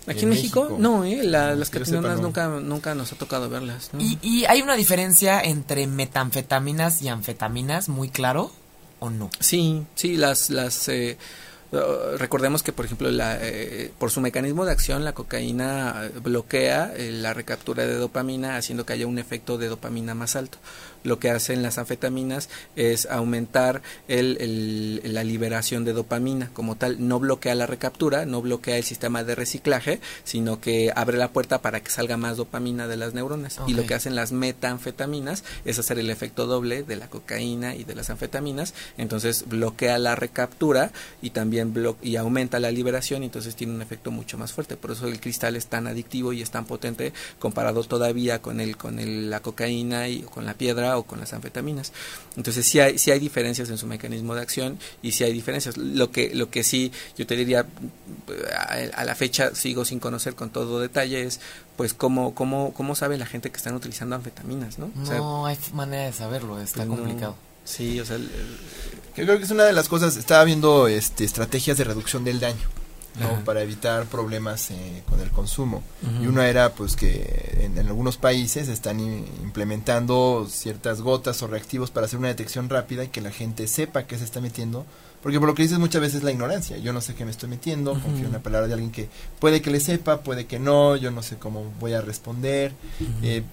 Aquí en, México, no, ¿eh? las catinonas nunca, nunca nos ha tocado verlas. ¿Y, ¿Y hay una diferencia entre metanfetaminas y anfetaminas muy claro o no? Sí, sí, las... las eh, Uh, recordemos que, por ejemplo, la, eh, por su mecanismo de acción, la cocaína bloquea eh, la recaptura de dopamina, haciendo que haya un efecto de dopamina más alto lo que hacen las anfetaminas es aumentar el, la liberación de dopamina como tal. No bloquea la recaptura, no bloquea el sistema de reciclaje, sino que abre la puerta para que salga más dopamina de las neuronas. Y lo que hacen las metanfetaminas es hacer el efecto doble de la cocaína y de las anfetaminas. Entonces bloquea la recaptura y también y aumenta la liberación y entonces tiene un efecto mucho más fuerte. Por eso el cristal es tan adictivo y es tan potente comparado todavía con el con el, la cocaína y con la piedra o con las anfetaminas. Entonces sí hay, sí hay diferencias en su mecanismo de acción y sí hay diferencias. Lo que, lo que sí yo te diría a, la fecha sigo sin conocer con todo detalle es pues cómo, cómo, cómo sabe la gente que están utilizando anfetaminas, ¿no? no hay manera de saberlo, está pues complicado. Sí, o sea, creo que es una de las cosas, estaba viendo este, estrategias de reducción del daño. ¿No? para evitar problemas eh, con el consumo. Y una era pues que en, algunos países están implementando ciertas gotas o reactivos para hacer una detección rápida y que la gente sepa qué se está metiendo. Porque por lo que dices muchas veces es la ignorancia. Yo no sé qué me estoy metiendo, confío en la palabra de alguien que puede que le sepa, puede que no, yo no sé cómo voy a responder. Eh,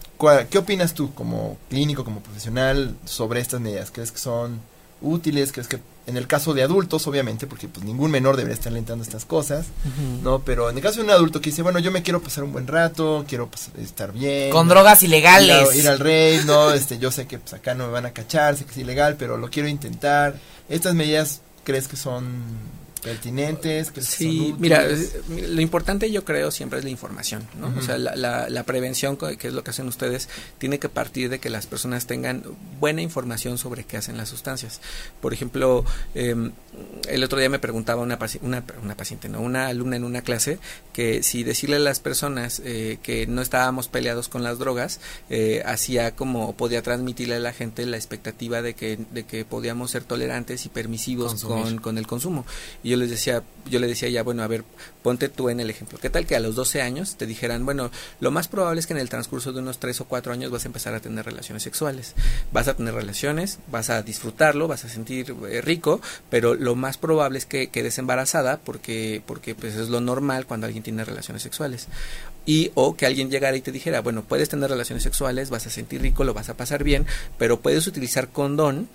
¿Qué opinas tú como clínico, como profesional sobre estas medidas? ¿Crees que son útiles? ¿Crees que en el caso de adultos, obviamente, porque pues ningún menor debería estar alentando estas cosas, ¿no? Pero en el caso de un adulto que dice, bueno, yo me quiero pasar un buen rato, quiero pues, estar bien. Con drogas ilegales. Ir, al rey, ¿no? Este, yo sé que pues acá no me van a cachar, sé que es ilegal, pero lo quiero intentar. ¿Estas medidas crees que son pertinentes. Que sí, mira, lo importante yo creo siempre es la información, ¿no? O sea, la, la, prevención, que es lo que hacen ustedes, tiene que partir de que las personas tengan buena información sobre qué hacen las sustancias. Por ejemplo, em, el otro día me preguntaba una, una, una, paciente, ¿no? Una alumna en una clase, que si decirle a las personas eh, que no estábamos peleados con las drogas, eh, hacía como podía transmitirle a la gente la expectativa de que, de que podíamos ser tolerantes y permisivos con, con el consumo yo les decía, yo le decía ya, bueno, a ver, ponte tú en el ejemplo. ¿Qué tal que a los 12 años te dijeran, bueno, lo más probable es que en el transcurso de unos 3 o 4 años vas a empezar a tener relaciones sexuales. Vas a tener relaciones, vas a disfrutarlo, vas a sentir eh, rico, pero lo más probable es que quedes embarazada porque porque pues es lo normal cuando alguien tiene relaciones sexuales. Y o que alguien llegara y te dijera, bueno, puedes tener relaciones sexuales, vas a sentir rico, lo vas a pasar bien, pero puedes utilizar condón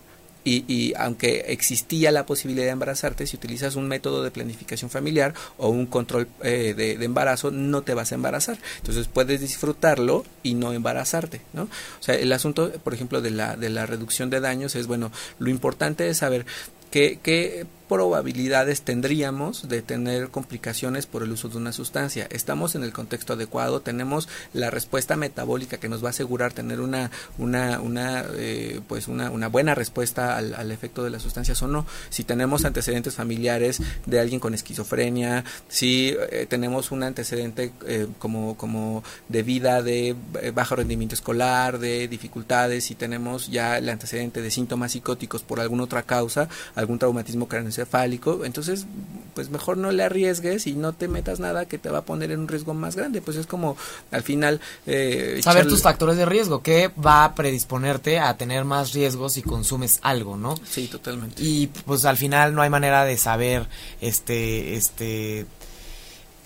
y, y, aunque existía la posibilidad de embarazarte, si utilizas un método de planificación familiar o un control eh, de, embarazo, no te vas a embarazar. Entonces puedes disfrutarlo y no embarazarte, ¿no? O sea, el asunto, por ejemplo, de la, de la reducción de daños es, bueno, lo importante es saber qué, qué probabilidades tendríamos de tener complicaciones por el uso de una sustancia. Estamos en el contexto adecuado, tenemos la respuesta metabólica que nos va a asegurar tener una una una eh, pues una, una, buena respuesta al, al, efecto de las sustancias o no. Si tenemos antecedentes familiares de alguien con esquizofrenia, si eh, tenemos un antecedente eh, como como de vida de bajo rendimiento escolar, de dificultades, si tenemos ya el antecedente de síntomas psicóticos por alguna otra causa, algún traumatismo craneal cefálico, entonces pues mejor no le arriesgues y no te metas nada que te va a poner en un riesgo más grande, pues es como al final... Eh, Saber tus factores de riesgo, que va a predisponerte a tener más riesgos si consumes algo, ¿no? Sí, totalmente. Y pues al final no hay manera de saber este, este,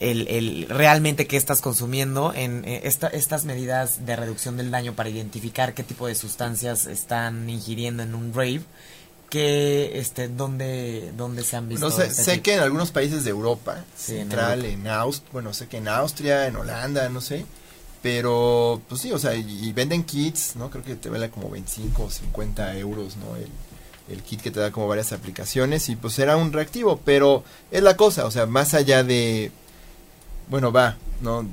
el, el, realmente qué estás consumiendo en eh, esta, estas medidas de reducción del daño para identificar qué tipo de sustancias están ingiriendo en un rave que este dónde dónde se han visto No sé, este sé que en algunos países de Europa, Sí, central, en Austria, bueno, sé que en Austria, en Holanda, no sé, pero pues sí, o sea, y, y venden kits, ¿no? Creo que te vale como 25 o 50 euros, ¿no? El, el kit que te da como varias aplicaciones y pues era un reactivo, pero es la cosa, o sea, más allá de, bueno, va, ¿no?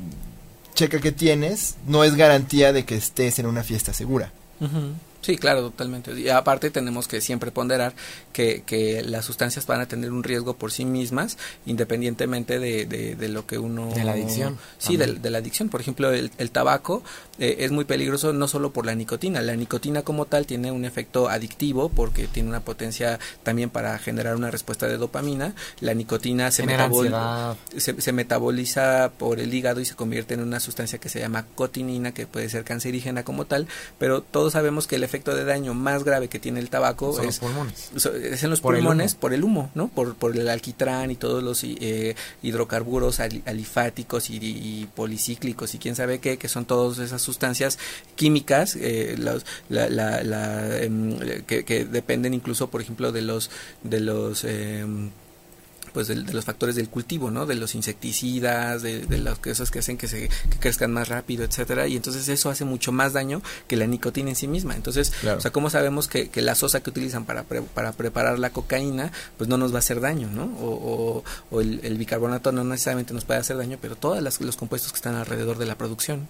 Checa que tienes, no es garantía de que estés en una fiesta segura. Ujú. Sí, claro, totalmente. Y aparte tenemos que siempre ponderar que, que las sustancias van a tener un riesgo por sí mismas, independientemente de, de, de lo que uno... De la adicción, Sí, de, de la adicción. Por ejemplo, el, el tabaco eh, es muy peligroso no solo por la nicotina. La nicotina como tal tiene un efecto adictivo porque tiene una potencia también para generar una respuesta de dopamina. La nicotina se metabol- se metaboliza por el hígado y se convierte en una sustancia que se llama cotinina, que puede ser cancerígena como tal, pero todos sabemos que el efecto de daño más grave que tiene el tabaco Son los es, pulmones. so- es en los Por pulmones por el humo, ¿no? Por, por el alquitrán y todos los eh, hidrocarburos ali- alifáticos y, y policíclicos y quién sabe qué, que son todas esas sustancias químicas eh, los- la- la- la, em, que, que dependen incluso, por ejemplo, de los de los em, pues de, de los factores del cultivo, ¿no? De los insecticidas, de, de las cosas que hacen que se que crezcan más rápido, etcétera, y entonces eso hace mucho más daño que la nicotina en sí misma. Entonces, Claro. o sea, ¿cómo sabemos que, que la sosa que utilizan para, pre- para preparar la cocaína, pues no nos va a hacer daño, ¿no? O, o- o el, el bicarbonato no necesariamente nos puede hacer daño, pero todos los compuestos que están alrededor de la producción.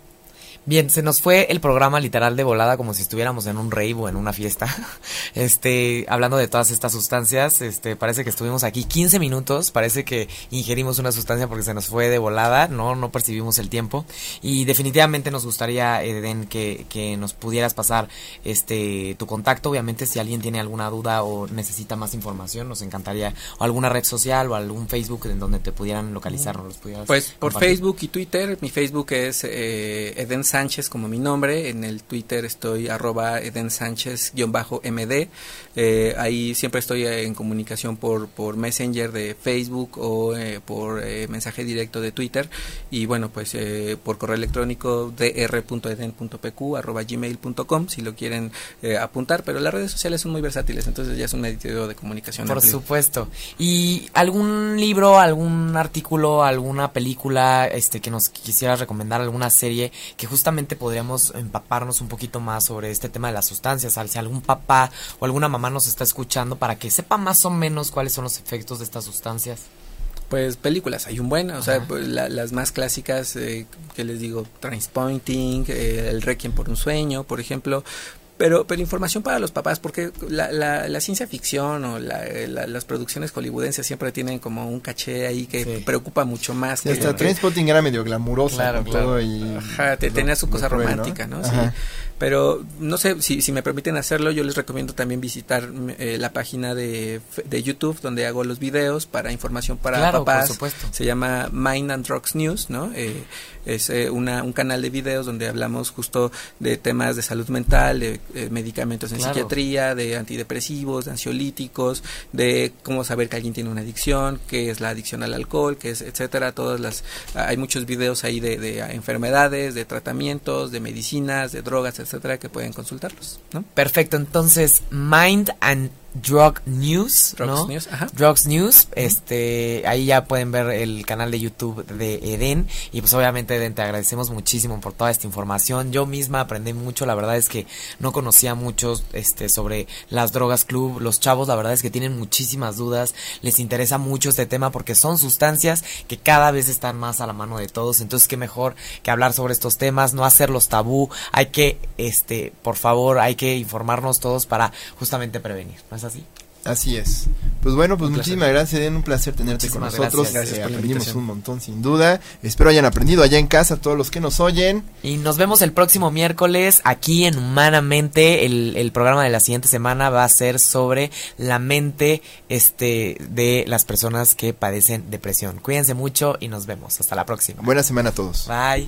Bien, se nos fue el programa literal de volada como si estuviéramos en un rave o en una fiesta. Este, hablando de todas estas sustancias, este, parece que estuvimos aquí 15 minutos, parece que ingerimos una sustancia porque se nos fue de volada, no, no percibimos el tiempo. Y definitivamente nos gustaría, Eden, que, que nos pudieras pasar este tu contacto. Obviamente, si alguien tiene alguna duda o necesita más información, nos encantaría, o alguna red social o algún Facebook en donde te pudieran localizar, nos los pudieras Pues por compartir. Facebook y Twitter, mi Facebook es eh, Eden Sánchez como mi nombre, en el Twitter estoy arroba Eden Sánchez-MD, eh, ahí siempre estoy en comunicación por, por Messenger de Facebook o eh, por eh, mensaje directo de Twitter y bueno pues eh, por correo electrónico dr.eden.pq arroba gmail.com si lo quieren eh, apuntar, pero las redes sociales son muy versátiles, entonces ya es un editorio de comunicación. Por amplio. supuesto. ¿Y algún libro, algún artículo, alguna película este que nos quisieras recomendar, alguna serie que justamente podríamos empaparnos un poquito más sobre este tema de las sustancias? Al- Si algún papá o alguna mamá nos está escuchando para que sepa más o menos cuáles son los efectos de estas sustancias. Pues películas, hay un buen, o sea, pues, la- las más clásicas, eh, que les digo, Transpointing, eh, El Requiem por un sueño, por ejemplo, pero, pero información para los papás, porque la, la, la ciencia ficción o la- eh, la- las producciones hollywoodenses siempre tienen como un caché ahí que Sí. preocupa mucho más. Sí, que- hasta Trainspotting era medio glamurosa Claro, con claro. todo y... Ajá, te- tenía su cosa cruel, romántica, ¿no? Sí. Pero no sé si, si me permiten hacerlo, yo les recomiendo también visitar eh, la página de, de YouTube donde hago los videos para información para Claro, por papás. supuesto. Se llama Mind and Drugs News, ¿no? Eh, es eh, una, un canal de videos donde hablamos justo de temas de salud mental, de eh, medicamentos en Claro. psiquiatría, de antidepresivos, de ansiolíticos, de cómo saber que alguien tiene una adicción, qué es la adicción al alcohol, qué es, etcétera. Todas las, hay muchos videos ahí de, de enfermedades, de tratamientos, de medicinas, de drogas, etcétera, que pueden consultarlos, ¿no? Perfecto, entonces Mind and Drug News, Drugs ¿no? News, ajá. Drugs News, este, ahí ya pueden ver el canal de YouTube de Eden. Y pues obviamente Eden te agradecemos muchísimo por toda esta información. Yo misma aprendí mucho, la verdad es que no conocía mucho este sobre las drogas club, los chavos la verdad es que tienen muchísimas dudas, les interesa mucho este tema porque son sustancias que cada vez están más a la mano de todos, entonces qué mejor que hablar sobre estos temas, no hacerlos tabú, hay que este, por favor, hay que informarnos todos para justamente prevenir, ¿no así? Así es. Pues bueno, pues Un muchísimas gracias, Den, un placer tenerte Muchísimas con nosotros. gracias. Gracias Eh, por aprendimos un montón, sin duda. Espero hayan aprendido allá en casa, todos los que nos oyen. Y nos vemos el próximo miércoles aquí en Humanamente. El, el programa de la siguiente semana va a ser sobre la mente este, de las personas que padecen depresión. Cuídense mucho y nos vemos. Hasta la próxima. Buena semana a todos. Bye.